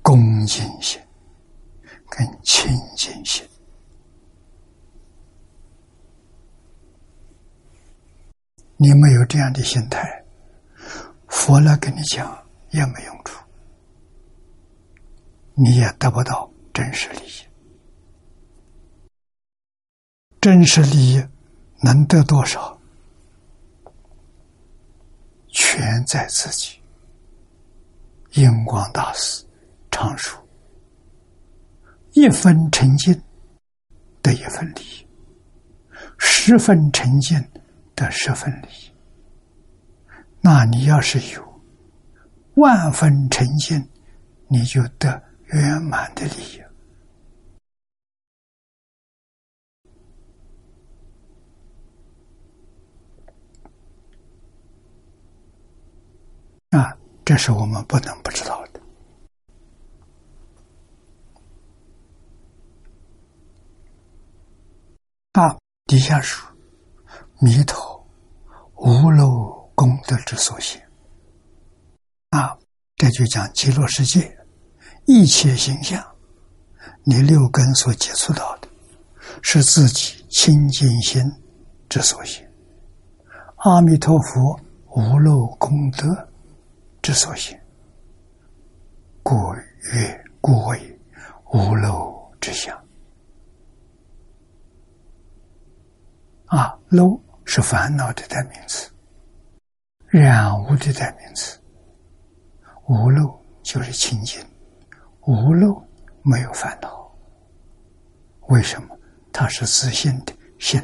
恭敬心跟清净心。你没有这样的心态，佛来跟你讲也没用处，你也得不到真实利益。真实利益能得多少，全在自己。印光大师常说：“一分沉静得一分利益，十分沉静得十分利益。那你要是有万分沉静，你就得圆满的利益。”啊这是我们不能不知道的。啊，底下说弥陀无漏功德之所现。啊，这就讲极乐世界一切形象，你六根所接触到的，是自己清净心之所现。阿弥陀佛无漏功德之所行，故曰故为无漏之相。啊，漏是烦恼的代名词，染污的代名词。无漏就是清净，无漏没有烦恼。为什么？它是自信的心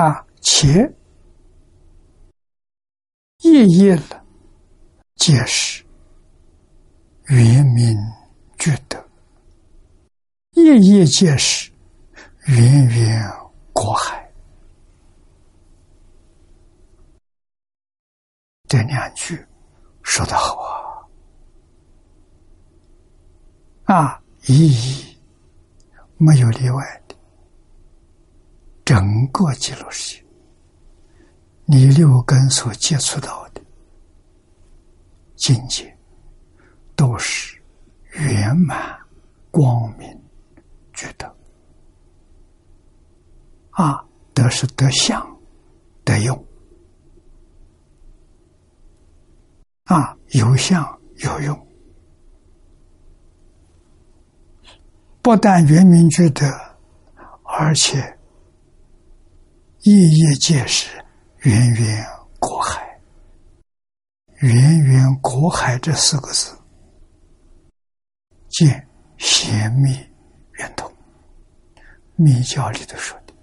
啊，且夜夜了，皆是圆明觉得，夜夜皆是圆圆国海。这两句说的好啊！啊，一一没有例外。整个记录世界，你六根所接触到的境界，都是圆满、光明、觉得。啊，得是得相、得用。啊，有相有用，不但圆明觉得，而且。夜夜皆是源源国海，源源国海这四个字，见贤密圆通，密教里头说的，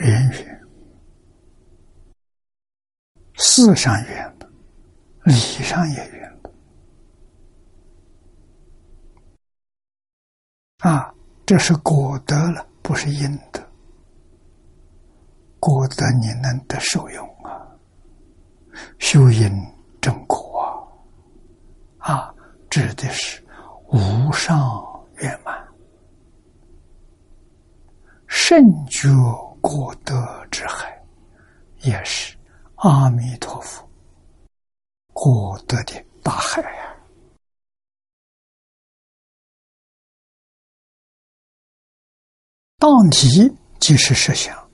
圆圆，事上圆的，理上也圆。啊，这是果德了，不是因德。果德你能得受用啊，修因正果啊，啊，指的是无上圆满、甚觉果德之海，也是阿弥陀佛果德的大海呀。当体即是实相，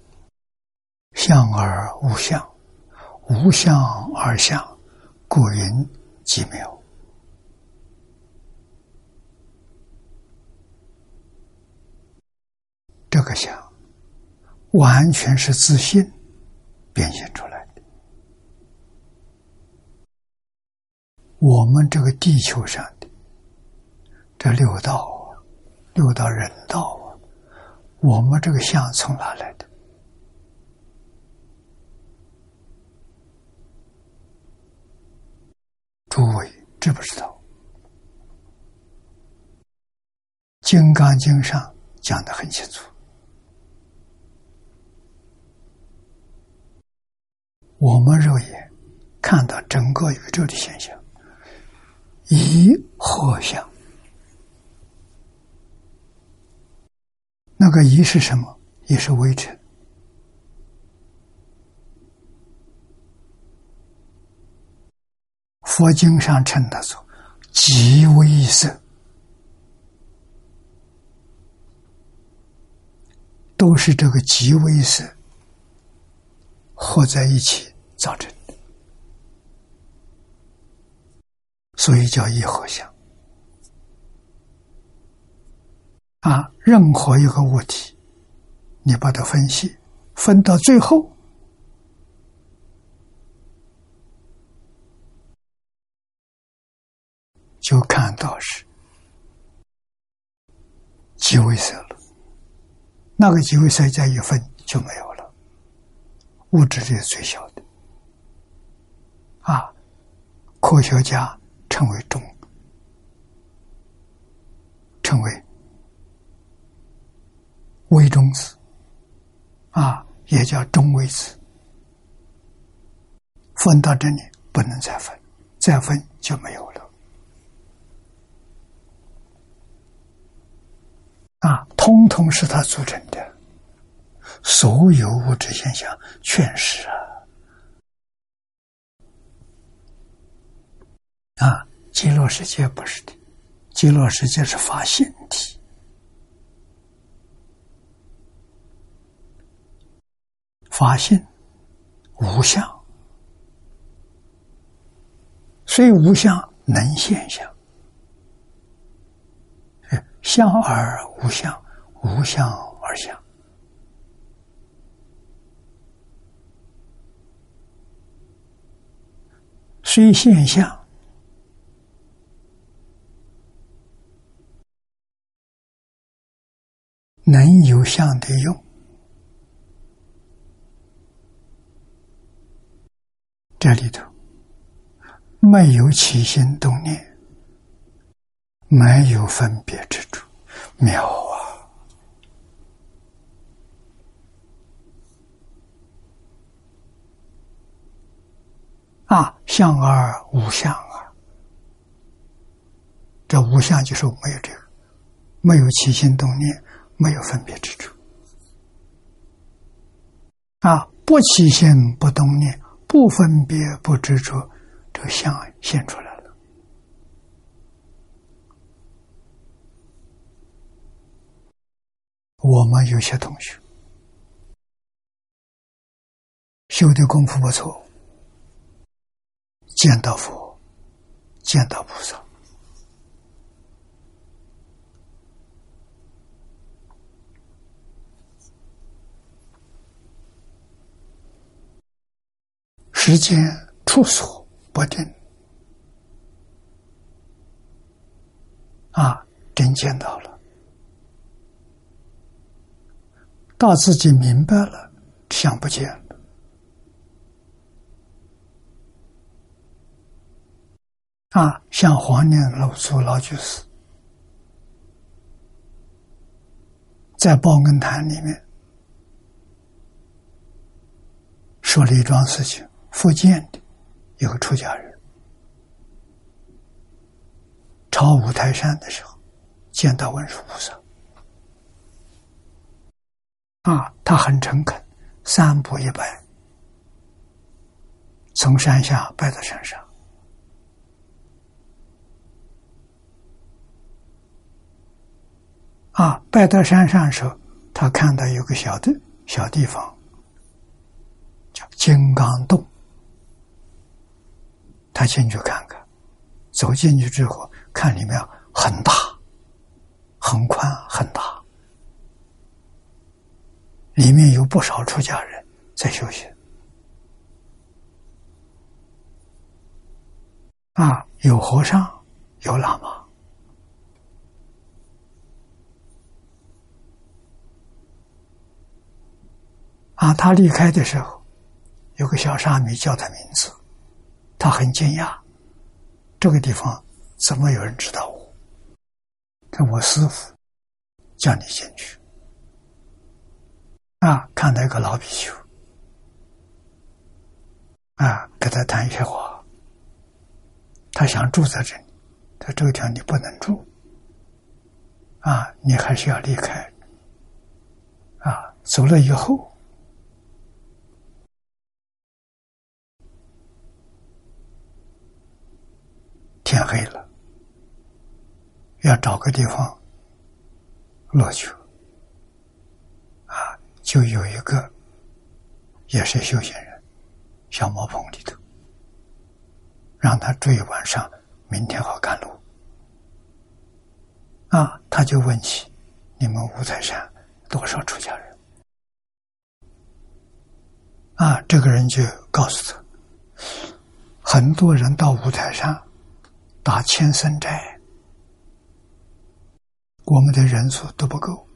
相而无相，无相而相，故云极妙。这个相完全是自信变现出来的。我们这个地球上的这六道，六道人道。我们这个相从哪来的？诸位知不知道？《金刚经》上讲的很清楚。我们肉眼看到整个宇宙的现象，一合相。那个一是什么？也是微尘。佛经上称它做极微色，都是这个极微色合在一起造成的，所以叫一合相。啊，任何一个物体，你把它分析，分到最后，就看到是极微色了。那个极微色加一分就没有了，物质是最小的。啊，科学家称为中，称为。微中子，啊，也叫中微子，分到这里不能再分，再分就没有了。啊，通通是它组成的，所有物质现象全是啊。啊，极乐世界不是的，极乐世界是发现体，发现无相，虽无相能现象。相而无相，无相而相。虽现象，能有相的用。这里头没有起心动念。没有分别之处，妙啊！啊，相而无相啊！这无相就是没有这个，没有起心动念，没有分别之处。啊，不起心不动念，不分别不执着，这个相现出来了。我们有些同学修的功夫不错，见到佛，见到菩萨，时间处所不定，啊，真见到了。到自己明白了，想不见。啊，像黄念老祖老居士在《报恩坛》里面说了一桩事情：福建的有个出家人，朝五台山的时候，见到文殊菩萨。啊，他很诚恳，三步一拜，从山下拜到山上。啊，拜到山上的时候，他看到有个小的小地方，叫金刚洞。他进去看看，走进去之后，看里面很大，很宽，很大。里面有不少出家人在修行，啊，有和尚，有喇嘛，啊，他离开的时候，有个小沙弥叫他名字，他很惊讶，这个地方怎么有人知道我？这我师傅叫你进去。啊，看到一个老比丘，啊，跟他谈一些话。他想住在这里，他这个地方你不能住，啊，你还是要离开。啊，走了以后，天黑了，要找个地方落去。就有一个，也是修行人，小茅棚里头，让他住一晚上，明天好赶路。啊，他就问起你们五台山多少出家人？啊，这个人就告诉他，很多人到五台山打千僧斋，我们的人数都不够。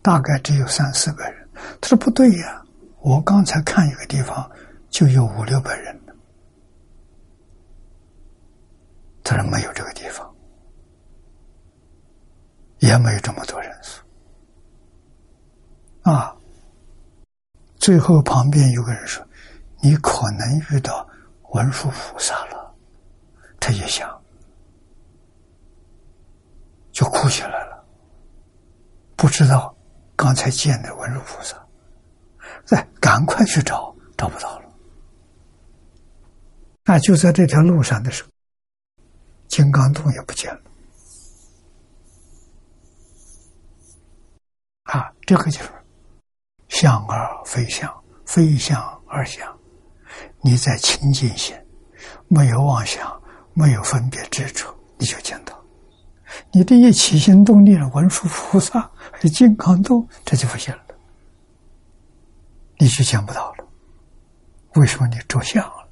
大概只有三四个人。他说：“不对呀，我刚才看一个地方就有五六百人。”他说：“没有这个地方。”也没有这么多人数。啊，最后旁边有个人说：“你可能遇到文殊菩萨了。”他一想，就哭起来了。不知道刚才见的文殊菩萨，再赶快去找，找不到了。那就在这条路上的时候，金刚洞也不见了。啊，这个就是相而非相，非相而相。你在清净心，没有妄想，没有分别执着，你就见到。你这一起心动念文殊菩萨还有、金刚洞，这就不行了，你就见不到了。为什么你着相了？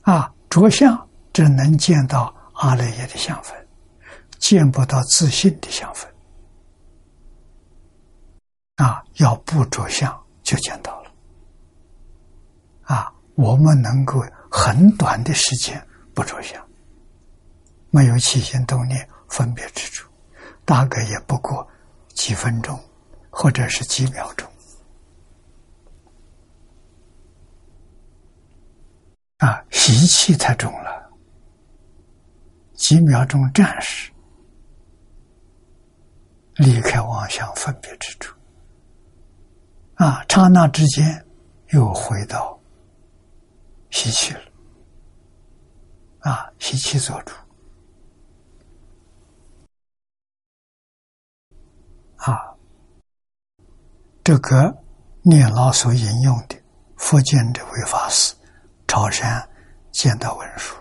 啊，着相只能见到阿赖耶的相分，见不到自信的相分。啊，要不着相就见到了。我们能够很短的时间不着相，没有起心动念分别之处，大概也不过几分钟，或者是几秒钟。啊，习气太重了，几秒钟暂时离开妄想分别之处，啊，刹那之间又回到习气了，啊，习气做主，啊，这个念老所引用的福建这位法师。朝山见到文殊，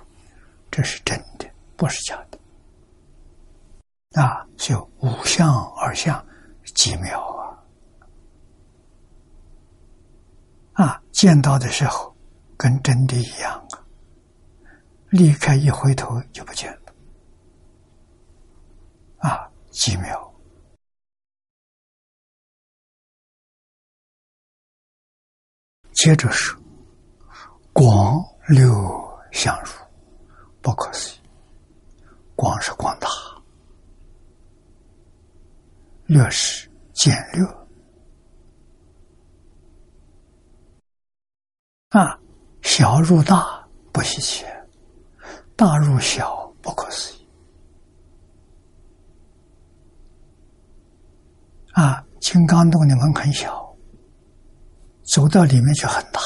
这是真的，不是假的。啊，就五相二相，几秒啊！啊，见到的时候跟真的一样啊，离开一回头就不见了。啊，几秒。接着说。广六相如，不可思议。广是广大，略是简略。啊，小入大不稀奇，大入小不可思议。啊，金刚洞的门很小，走到里面就很大。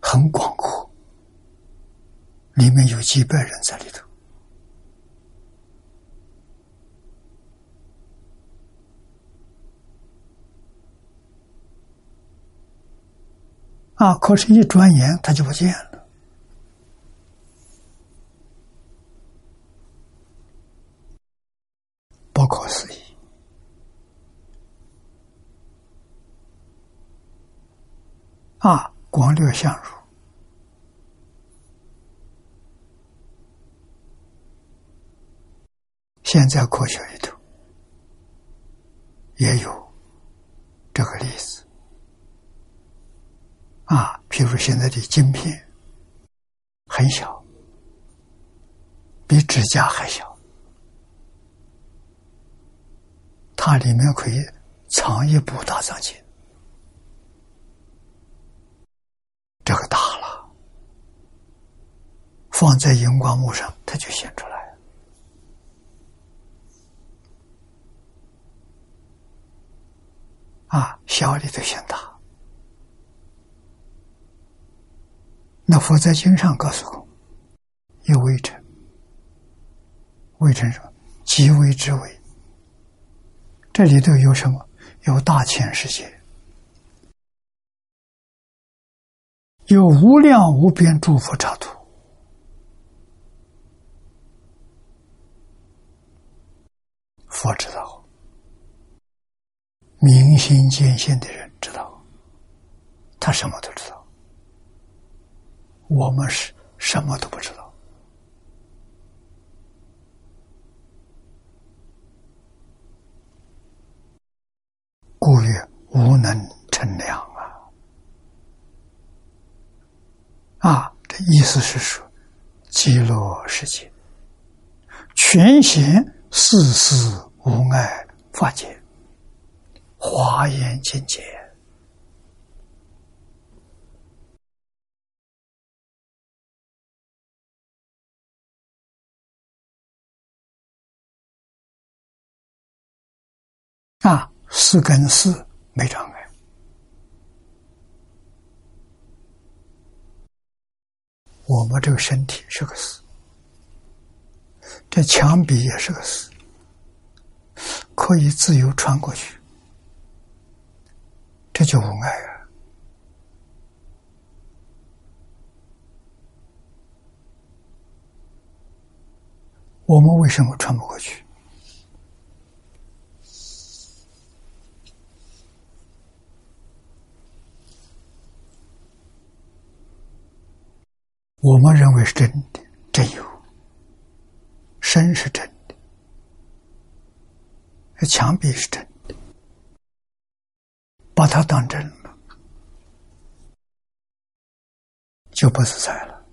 很广阔，里面有几百人在里头啊！可是，一转眼他就不见了不可思议啊！光略相如。现在科学里头也有这个例子啊，譬如现在的晶片很小，比指甲还小，它里面可以藏一部大藏经，这个大了，放在荧光幕上，它就显出来。啊，小里头显大。那佛在经上告诉我，有微尘，微尘说极微之微。这里头有什么？有大千世界，有无量无边诸佛刹土。佛知道。明心见性的人知道，他什么都知道。我们是什么都不知道，故曰无能称量啊！啊，这意思是说，极乐世界全显世无碍法界，华严境界四根四没障碍。我们这个身体是个死，这墙壁也是个死，可以自由穿过去，这就无碍啊！我们为什么穿不过去？我们认为是真的，真有，身是真的，墙壁是真的，把它当真了，就不自在了。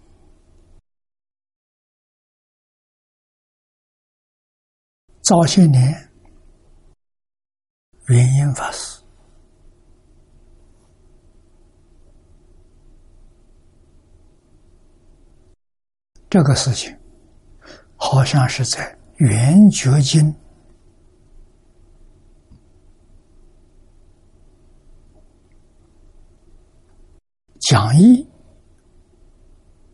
早些年，原因法师。这个事情好像是在《圆觉经》讲义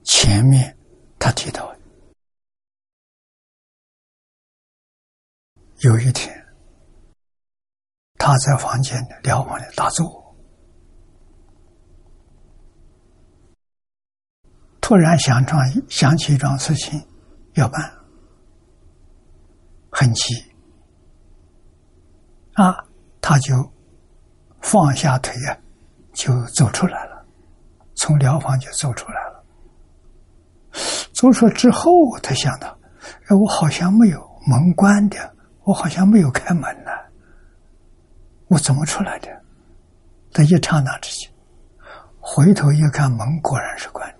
前面他提到。有一天，他在房间里疗房里打坐。突然想状想起一桩事情要办，很急啊，他就放下腿啊，就走出来了，从疗房就走出来了。走出之后，他想到，哎，我好像没有门关的，我好像没有开门呢，我怎么出来的？在一刹那之间，回头一看，门果然是关的。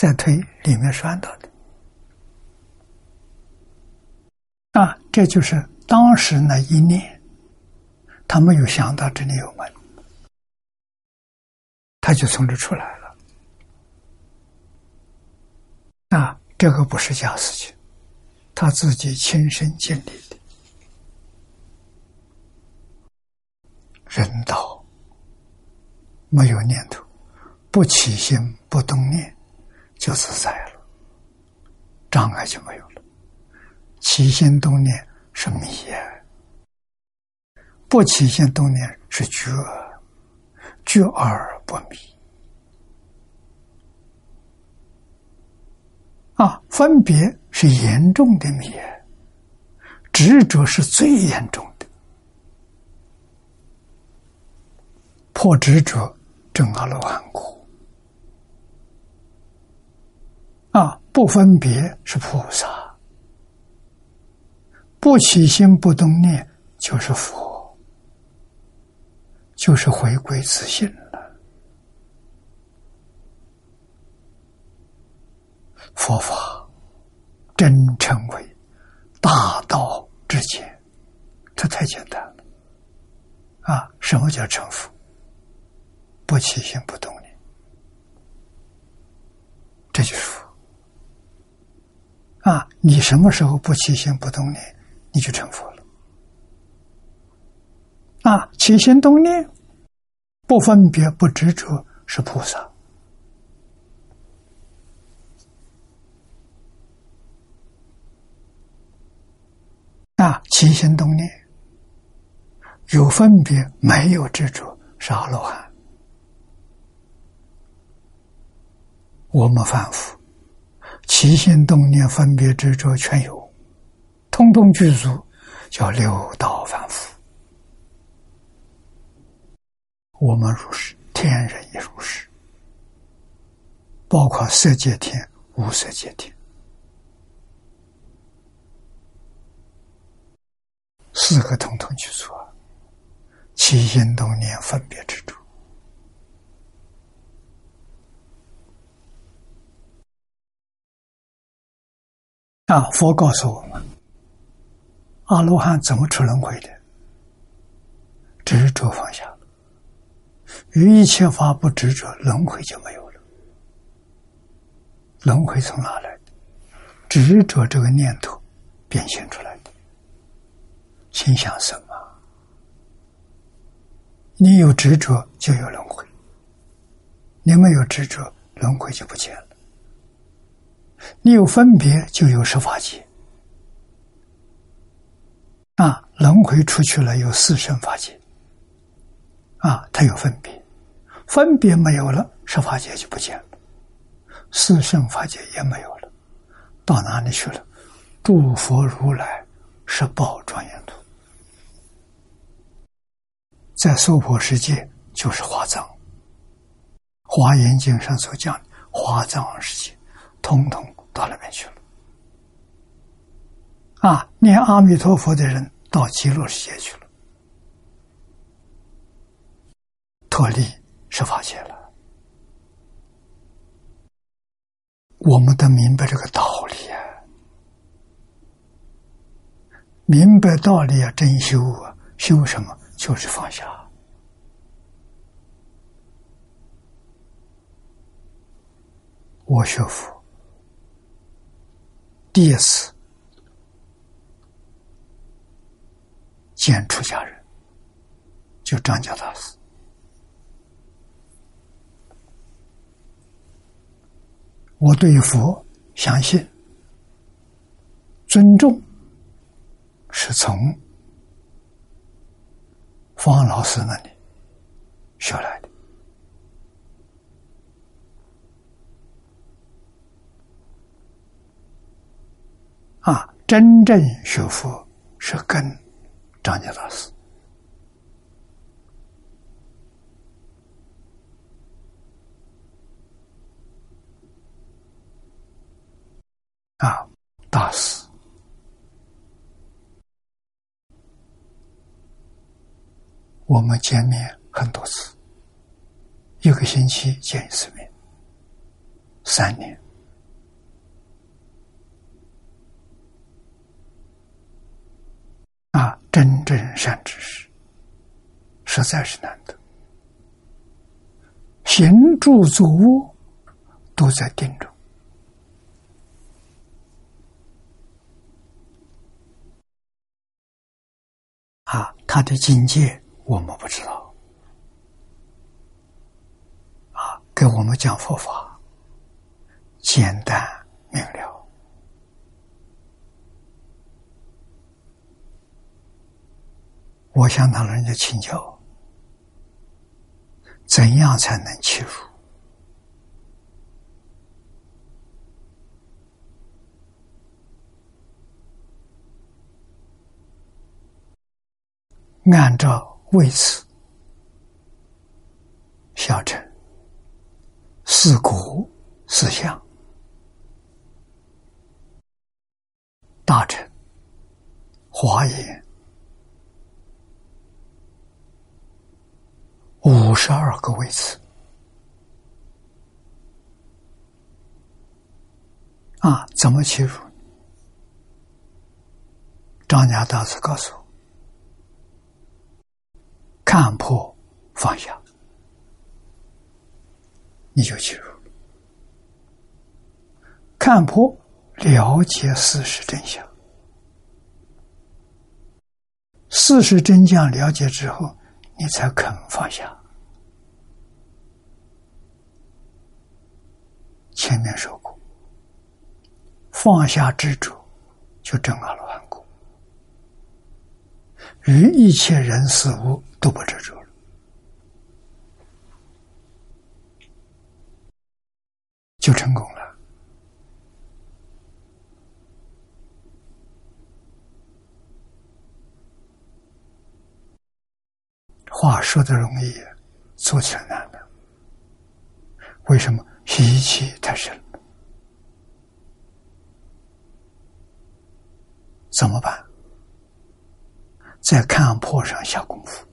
再推里面是按到的啊，这就是当时那一念，他没有想到这里有门，他就从这出来了。啊，这个不是假事情，他自己亲身经历的。人道没有念头，不起心不动念。就自在了，障碍就没有了。起心动念是迷呀，不起心动念是觉，觉而不迷。啊，分别是严重的迷，执着是最严重的。破执着，正阿罗汉果。啊，不分别是菩萨，不起心不动念就是佛，就是回归自信了。佛法真称为大道之简，这太简单了。啊，什么叫成佛？不起心不动念，这就是佛。啊！你什么时候不起心不动念，你就成佛了。啊，起心动念，不分别不执着是菩萨。啊，起心动念，有分别没有执着是阿罗汉。我们凡夫。起心动念、分别执着全有，通通具足，叫六道凡夫。我们如是，天人也如是，包括色界天、无色界天，四个通通具足。起心动念、分别执着。啊！佛告诉我们：阿罗汉怎么出轮回的？执着放下了，于一切法不执着，轮回就没有了。轮回从哪来的？执着这个念头变现出来的。心想什么？你有执着就有轮回，你没有执着，轮回就不见了。你有分别就有十法界。啊，轮回出去了，有四圣法界。啊，它有分别，分别没有了，十法界就不见了，四圣法界也没有了，到哪里去了？诸佛如来十宝庄严土，在娑婆世界就是华藏，华严经上所讲的华藏世界，通通到那边去了。啊，念阿弥陀佛的人到极乐世界去了，脱离十法界了。我们都明白这个道理啊，明白道理啊，真修啊，修什么就是放下。我学佛第一次。见出家人，就张家大师。我对佛相信、尊重，是从方老师那里学来的。啊，真正学佛是跟。张家大师啊，大师，我们见面很多次，一个星期见一次面，三年。啊，真正善知识，实在是难得。行住坐卧都在定中。啊，他的境界我们不知道。啊，给我们讲佛法，简单明了。我向他人家请教，怎样才能切入？按照位次、小乘、四古、四相、大臣、华严。五十二个位次啊，怎么切入？张家大师告诉我：看破放下，你就切入；看破了解事实真相，事实真相了解之后。你才肯放下。前面说过，放下执着，就证阿罗汉果，与一切人事物都不执着了，就成功了。话说的容易，做起来难的。为什么习气太深？怎么办？在看破上下功夫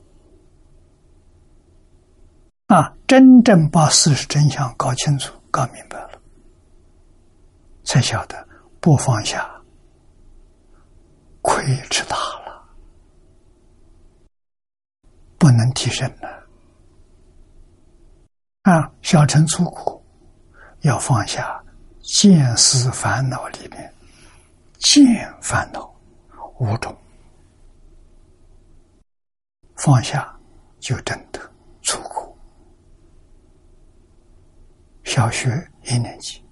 啊！真正把事实真相搞清楚、搞明白了，才晓得不放下，亏吃大了，不能提升了。啊，小乘出苦要放下见思烦恼里面，见烦恼五种，放下就真的出苦。小学一年级。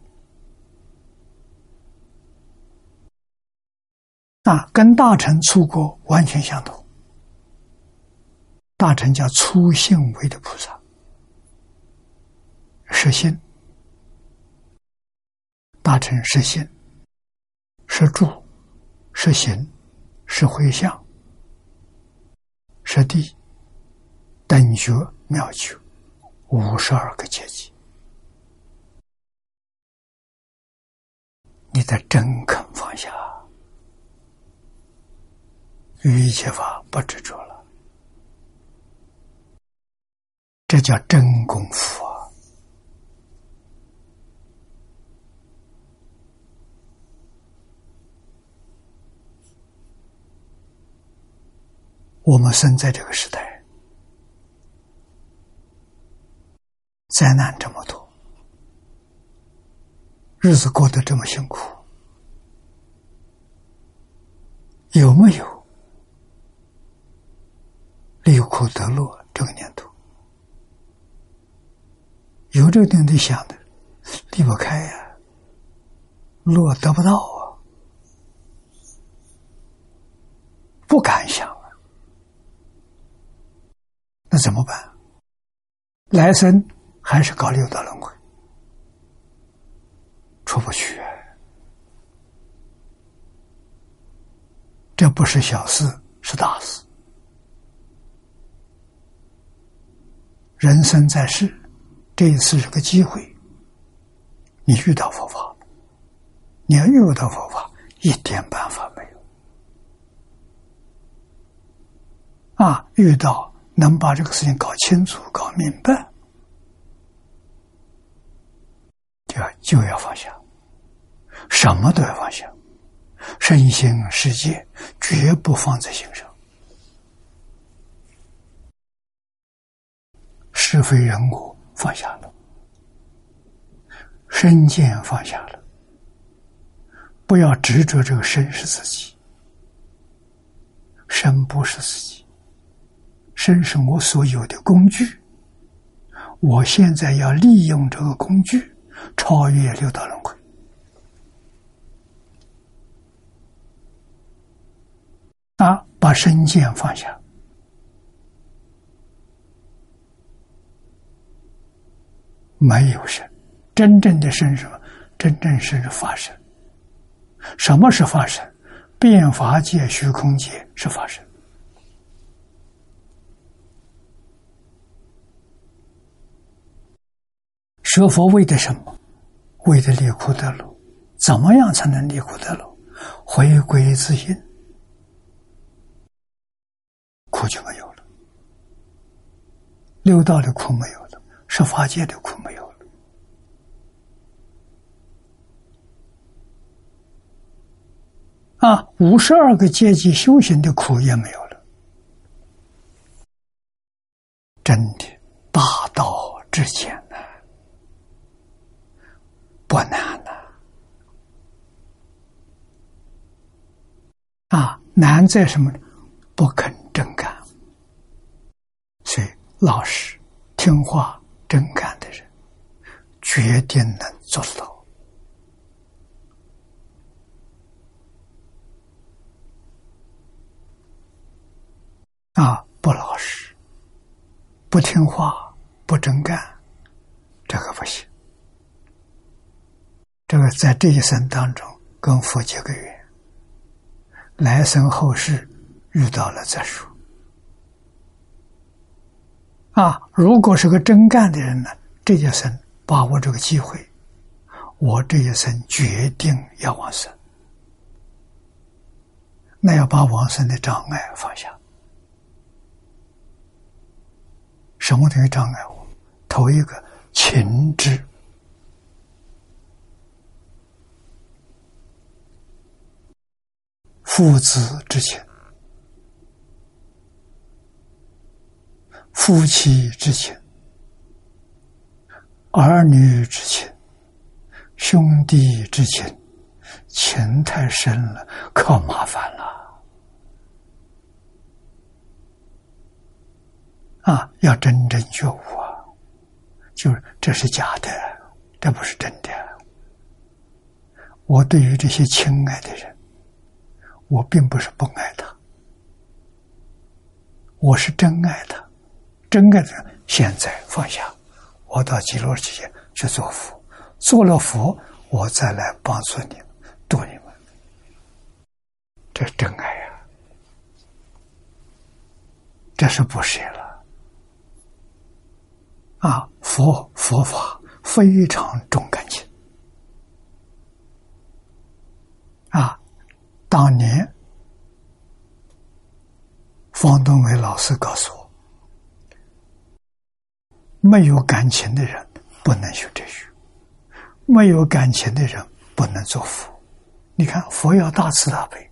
啊，跟大臣出国完全相同。大乘叫粗性位的菩萨，实心；大乘实心，是住，是行，是回向，是地，等觉妙觉，五十二个阶级，你得真肯放下。于一切法不执着了，这叫真功夫啊！我们生在这个时代，灾难这么多，日子过得这么辛苦，有没有？利苦得乐这个念头，有这个念头想的，离不开呀，乐得不到啊，不敢想啊，那怎么办？来生还是搞六道轮回，出不去，这不是小事，是大事。人生在世，这一次是个机会。你遇到佛法，你要遇到佛法，一点办法没有。啊，遇到能把这个事情搞清楚、搞明白，就要就要放下，什么都要放下，身心世界绝不放在心上。是非人我放下了，身见放下了，不要执着这个身是自己，身不是自己，身是我所有的工具，我现在要利用这个工具超越六道轮回，啊，把身见放下。没有神，真正的神什么？真正是法身。什么是法身？变法界、虚空界是法身。学佛为的什么？为的离苦得乐。怎么样才能离苦得乐？回归自性，苦就没有了。六道的苦没有。十法界的苦没有了，啊，五十二个阶级修行的苦也没有了，真的大道至简呐，不难呐，啊，难在什么呢？不肯真干，所以老实听话。真干的人，决定能做到。啊，不老实，不听话，不真干，这个不行。这个在这一生当中跟佛结个缘，来生后世遇到了再说。啊，如果是个真干的人呢，这一生把握这个机会，我这一生决定要往生，那要把往生的障碍放下。什么东西障碍我？头一个情志，父子之情、夫妻之情、儿女之情、兄弟之情，情太深了，可麻烦了。啊，要真正觉悟啊，就是这是假的，这不是真的。我对于这些亲爱的人。我并不是不爱他，我是真爱他，真爱的现在放下，我到极乐世界去做佛，做了佛，我再来帮助你们，度你们，这是真爱呀，这是不舍了啊！佛佛法非常重感情。啊当年，方东伟老师告诉我：“没有感情的人不能学哲学，没有感情的人不能做佛。你看，佛要大慈大悲，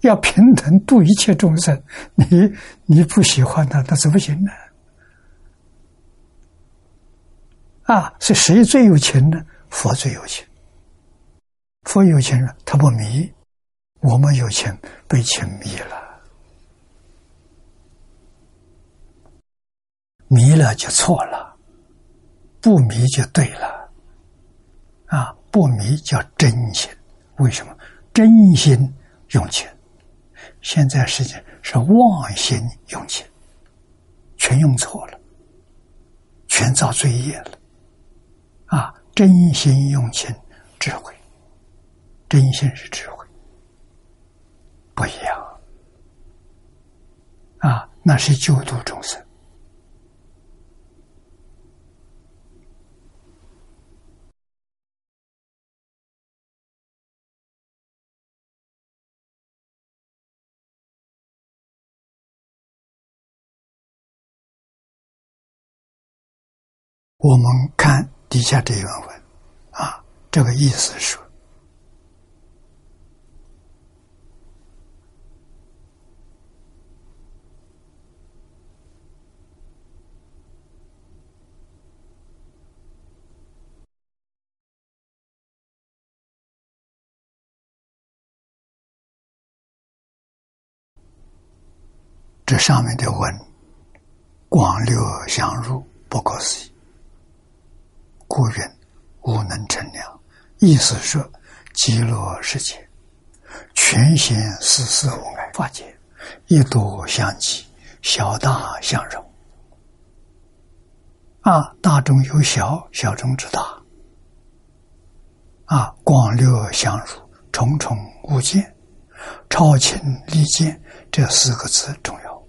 要平等度一切众生。你你不喜欢他，那怎么行呢？啊，是谁最有情呢？佛最有情。”佛有情人，他不迷；我们有情，被情迷了，迷了就错了，不迷就对了。啊，不迷叫真心。为什么？真心用钱，现在世界是妄心用钱，全用错了，全造罪业了。啊，真心用钱，智慧。真心是智慧，不一样啊！那是救度众生。我们看底下这原文啊，这个意思是。这上面的文，广流相入，不可思议。故人无能成量。意思是，极乐世界全显四事无碍法界，一多相济，小大相融。啊，大中有小，小中之大。啊，广略相入，重重无间，超情离间，这四个字重要。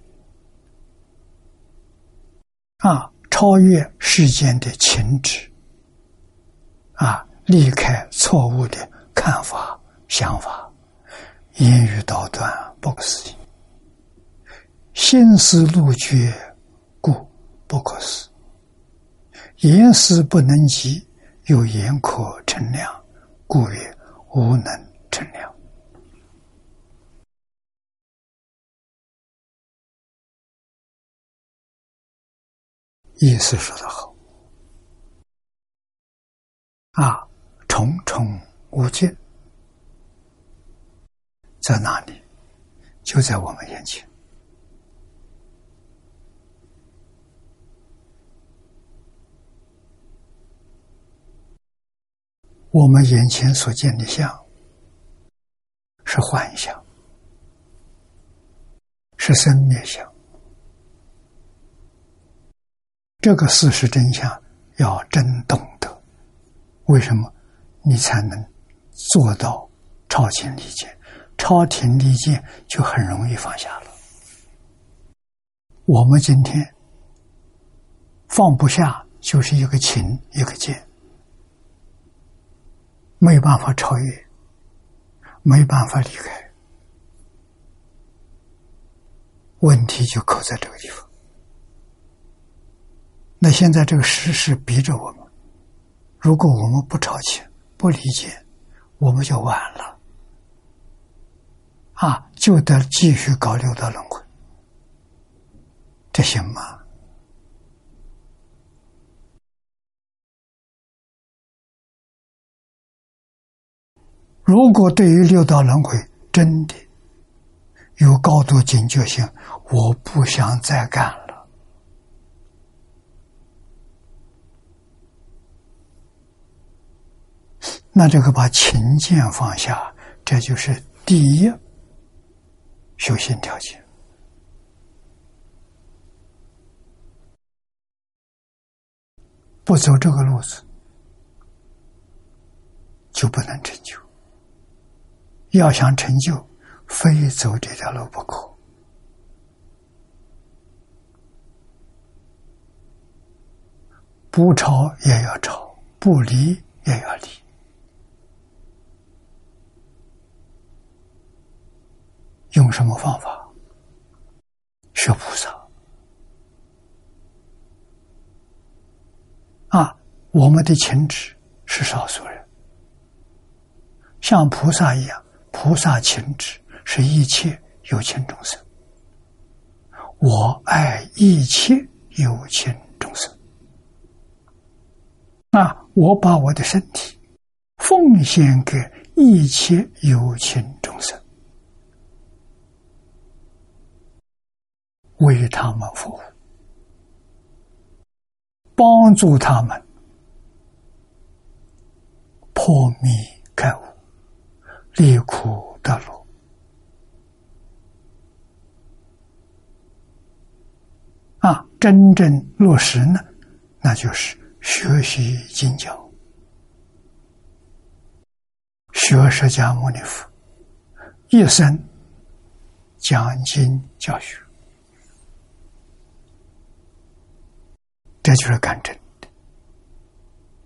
啊，超越世间的情执，啊，离开错误的看法、想法，言语道断，不可思议；心思路绝，故不可思；言思不能及，有言可称量，故曰无能称量。意思说得好，啊，重重无尽在哪里？就在我们眼前。我们眼前所见的相是幻象，是生灭相。这个事实真相要真懂得，为什么你才能做到超前离间？超前离间就很容易放下了。我们今天放不下，就是一个情一个见，没办法超越，没办法离开，问题就扣在这个地方。那现在这个事实逼着我们，如果我们不超前、不理解，我们就完了。啊，就得继续搞六道轮回，这行吗？如果对于六道轮回真的有高度警觉性，我不想再干了。那这个把情见放下，这就是第一修行条件。不走这个路子，就不能成就。要想成就，非走这条路不可。不吵也要吵，不离也要离。用什么方法？学菩萨啊！我们的情执是少数人，像菩萨一样。菩萨情执是一切有情众生，我爱一切有情众生。那我把我的身体奉献给一切有情众生，为他们服务，帮助他们破迷开悟。离苦得乐啊！真正落实呢，那就是学习经教，学释迦牟尼佛一生讲经教学，这就是干真的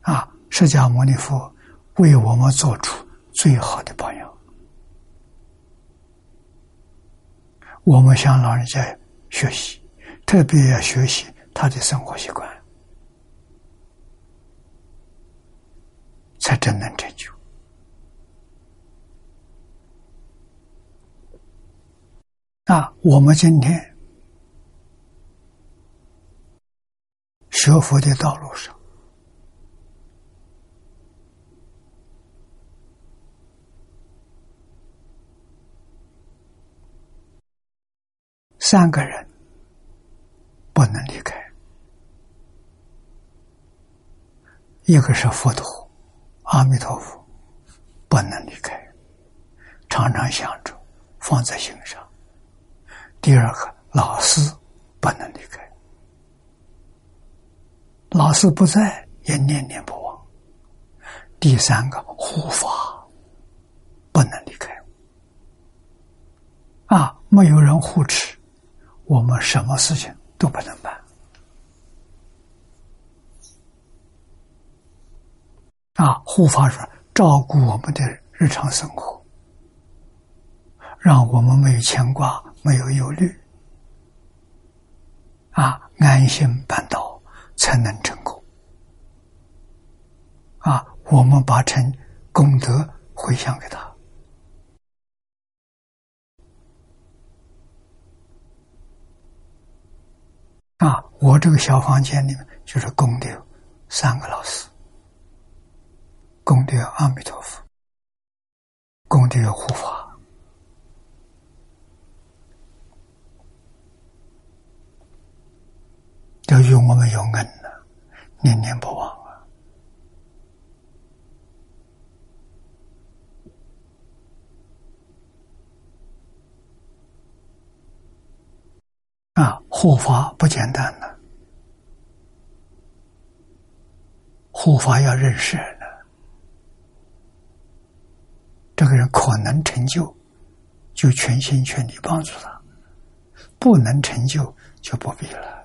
啊！释迦牟尼佛为我们做出。最好的榜样，我们向老人家学习，特别要学习他的生活习惯，才真能成就。啊，我们今天学佛的道路上。三个人不能离开，一个是佛陀，阿弥陀佛，不能离开，常常想着，放在心上。第二个老师不能离开，老师不在也念念不忘。第三个护法不能离开，啊，没有人护持。我们什么事情都不能办啊！护法说照顾我们的日常生活，让我们没有牵挂、没有忧虑啊，安心办道才能成功啊！我们把成功德回向给他。啊，我这个小房间里面就是供的三个老师，供的阿弥陀佛，供的护法，都与我们有恩呢，念念不忘。啊，啊护法不简单的，护法要认识人这个人可能成就，就全心全力帮助他；不能成就，就不必了。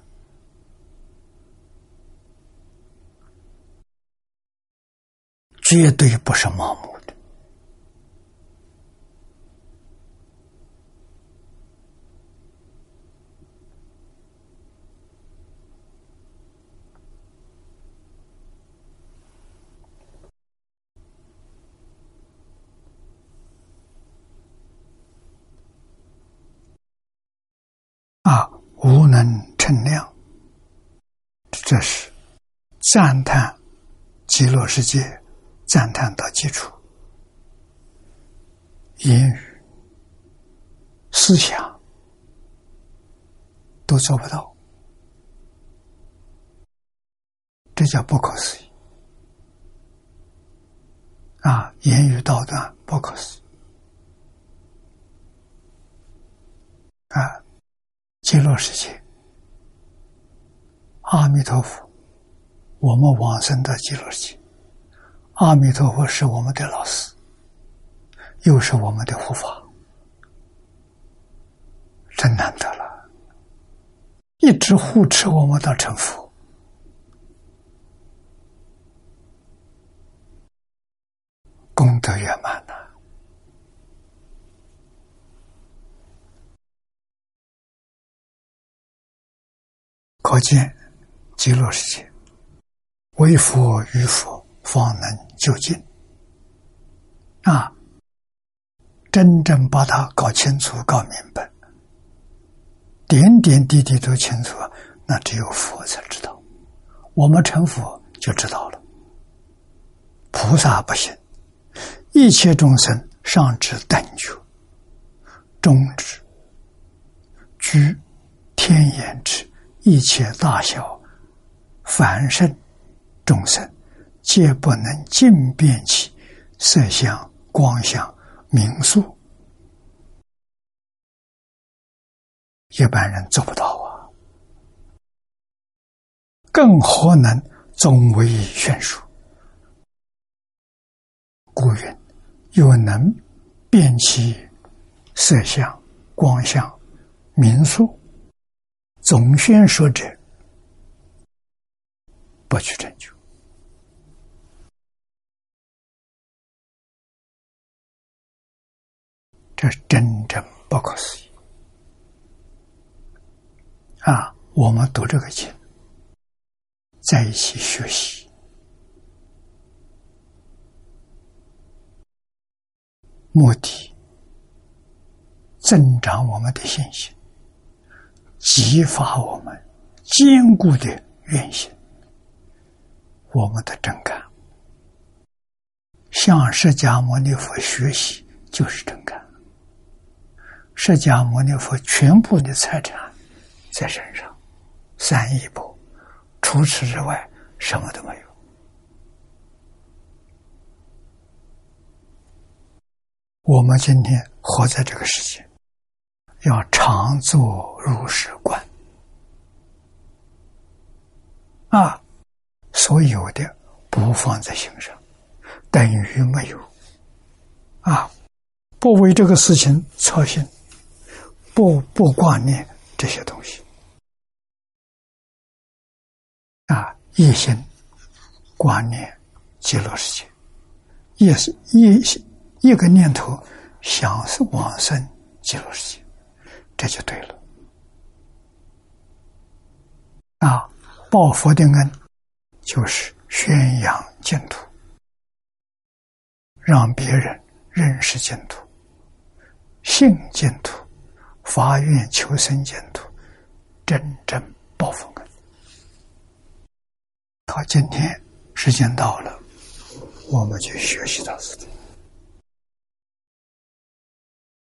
绝对不是盲目的。啊，无能称量。这是赞叹极乐世界。赞叹到基础，言语、思想都做不到，这叫不可思议啊！言语道断，不可思议啊！极乐世界。阿弥陀佛，我们往生的极乐世界。阿弥陀佛是我们的老师，又是我们的护法，真难得了，一直护持我们到成佛，功德圆满呐！可见。极乐世界，为佛与佛方能究竟。啊，真正把它搞清楚、搞明白，点点滴滴都清楚，那只有佛才知道。我们成佛就知道了。菩萨不行，一切众生上至等觉，中至居天眼之一切大小。凡圣众生，皆不能尽变其色相、光相、名数，一般人做不到啊！更何能总为悬殊？故云：有能辨其色相、光相、名数，总宣说者。不去成就，这真正不可思议啊！我们读这个经，在一起学习，目的增长我们的信心，激发我们坚固的愿心。我们的真感，向释迦牟尼佛学习就是真感。释迦牟尼佛全部的财产在身上，三亿部，除此之外什么都没有。我们今天活在这个世界，要常做如是观啊。所有的不放在心上，等于没有啊！不为这个事情操心，不不挂念这些东西啊！一心挂念极乐世界，也是一一个念头想是往生极乐世界，这就对了啊！报佛的恩。就是宣扬净土，让别人认识净土、信净土、发愿求生净土，真正报佛恩。好，今天时间到了，我们就学习到此。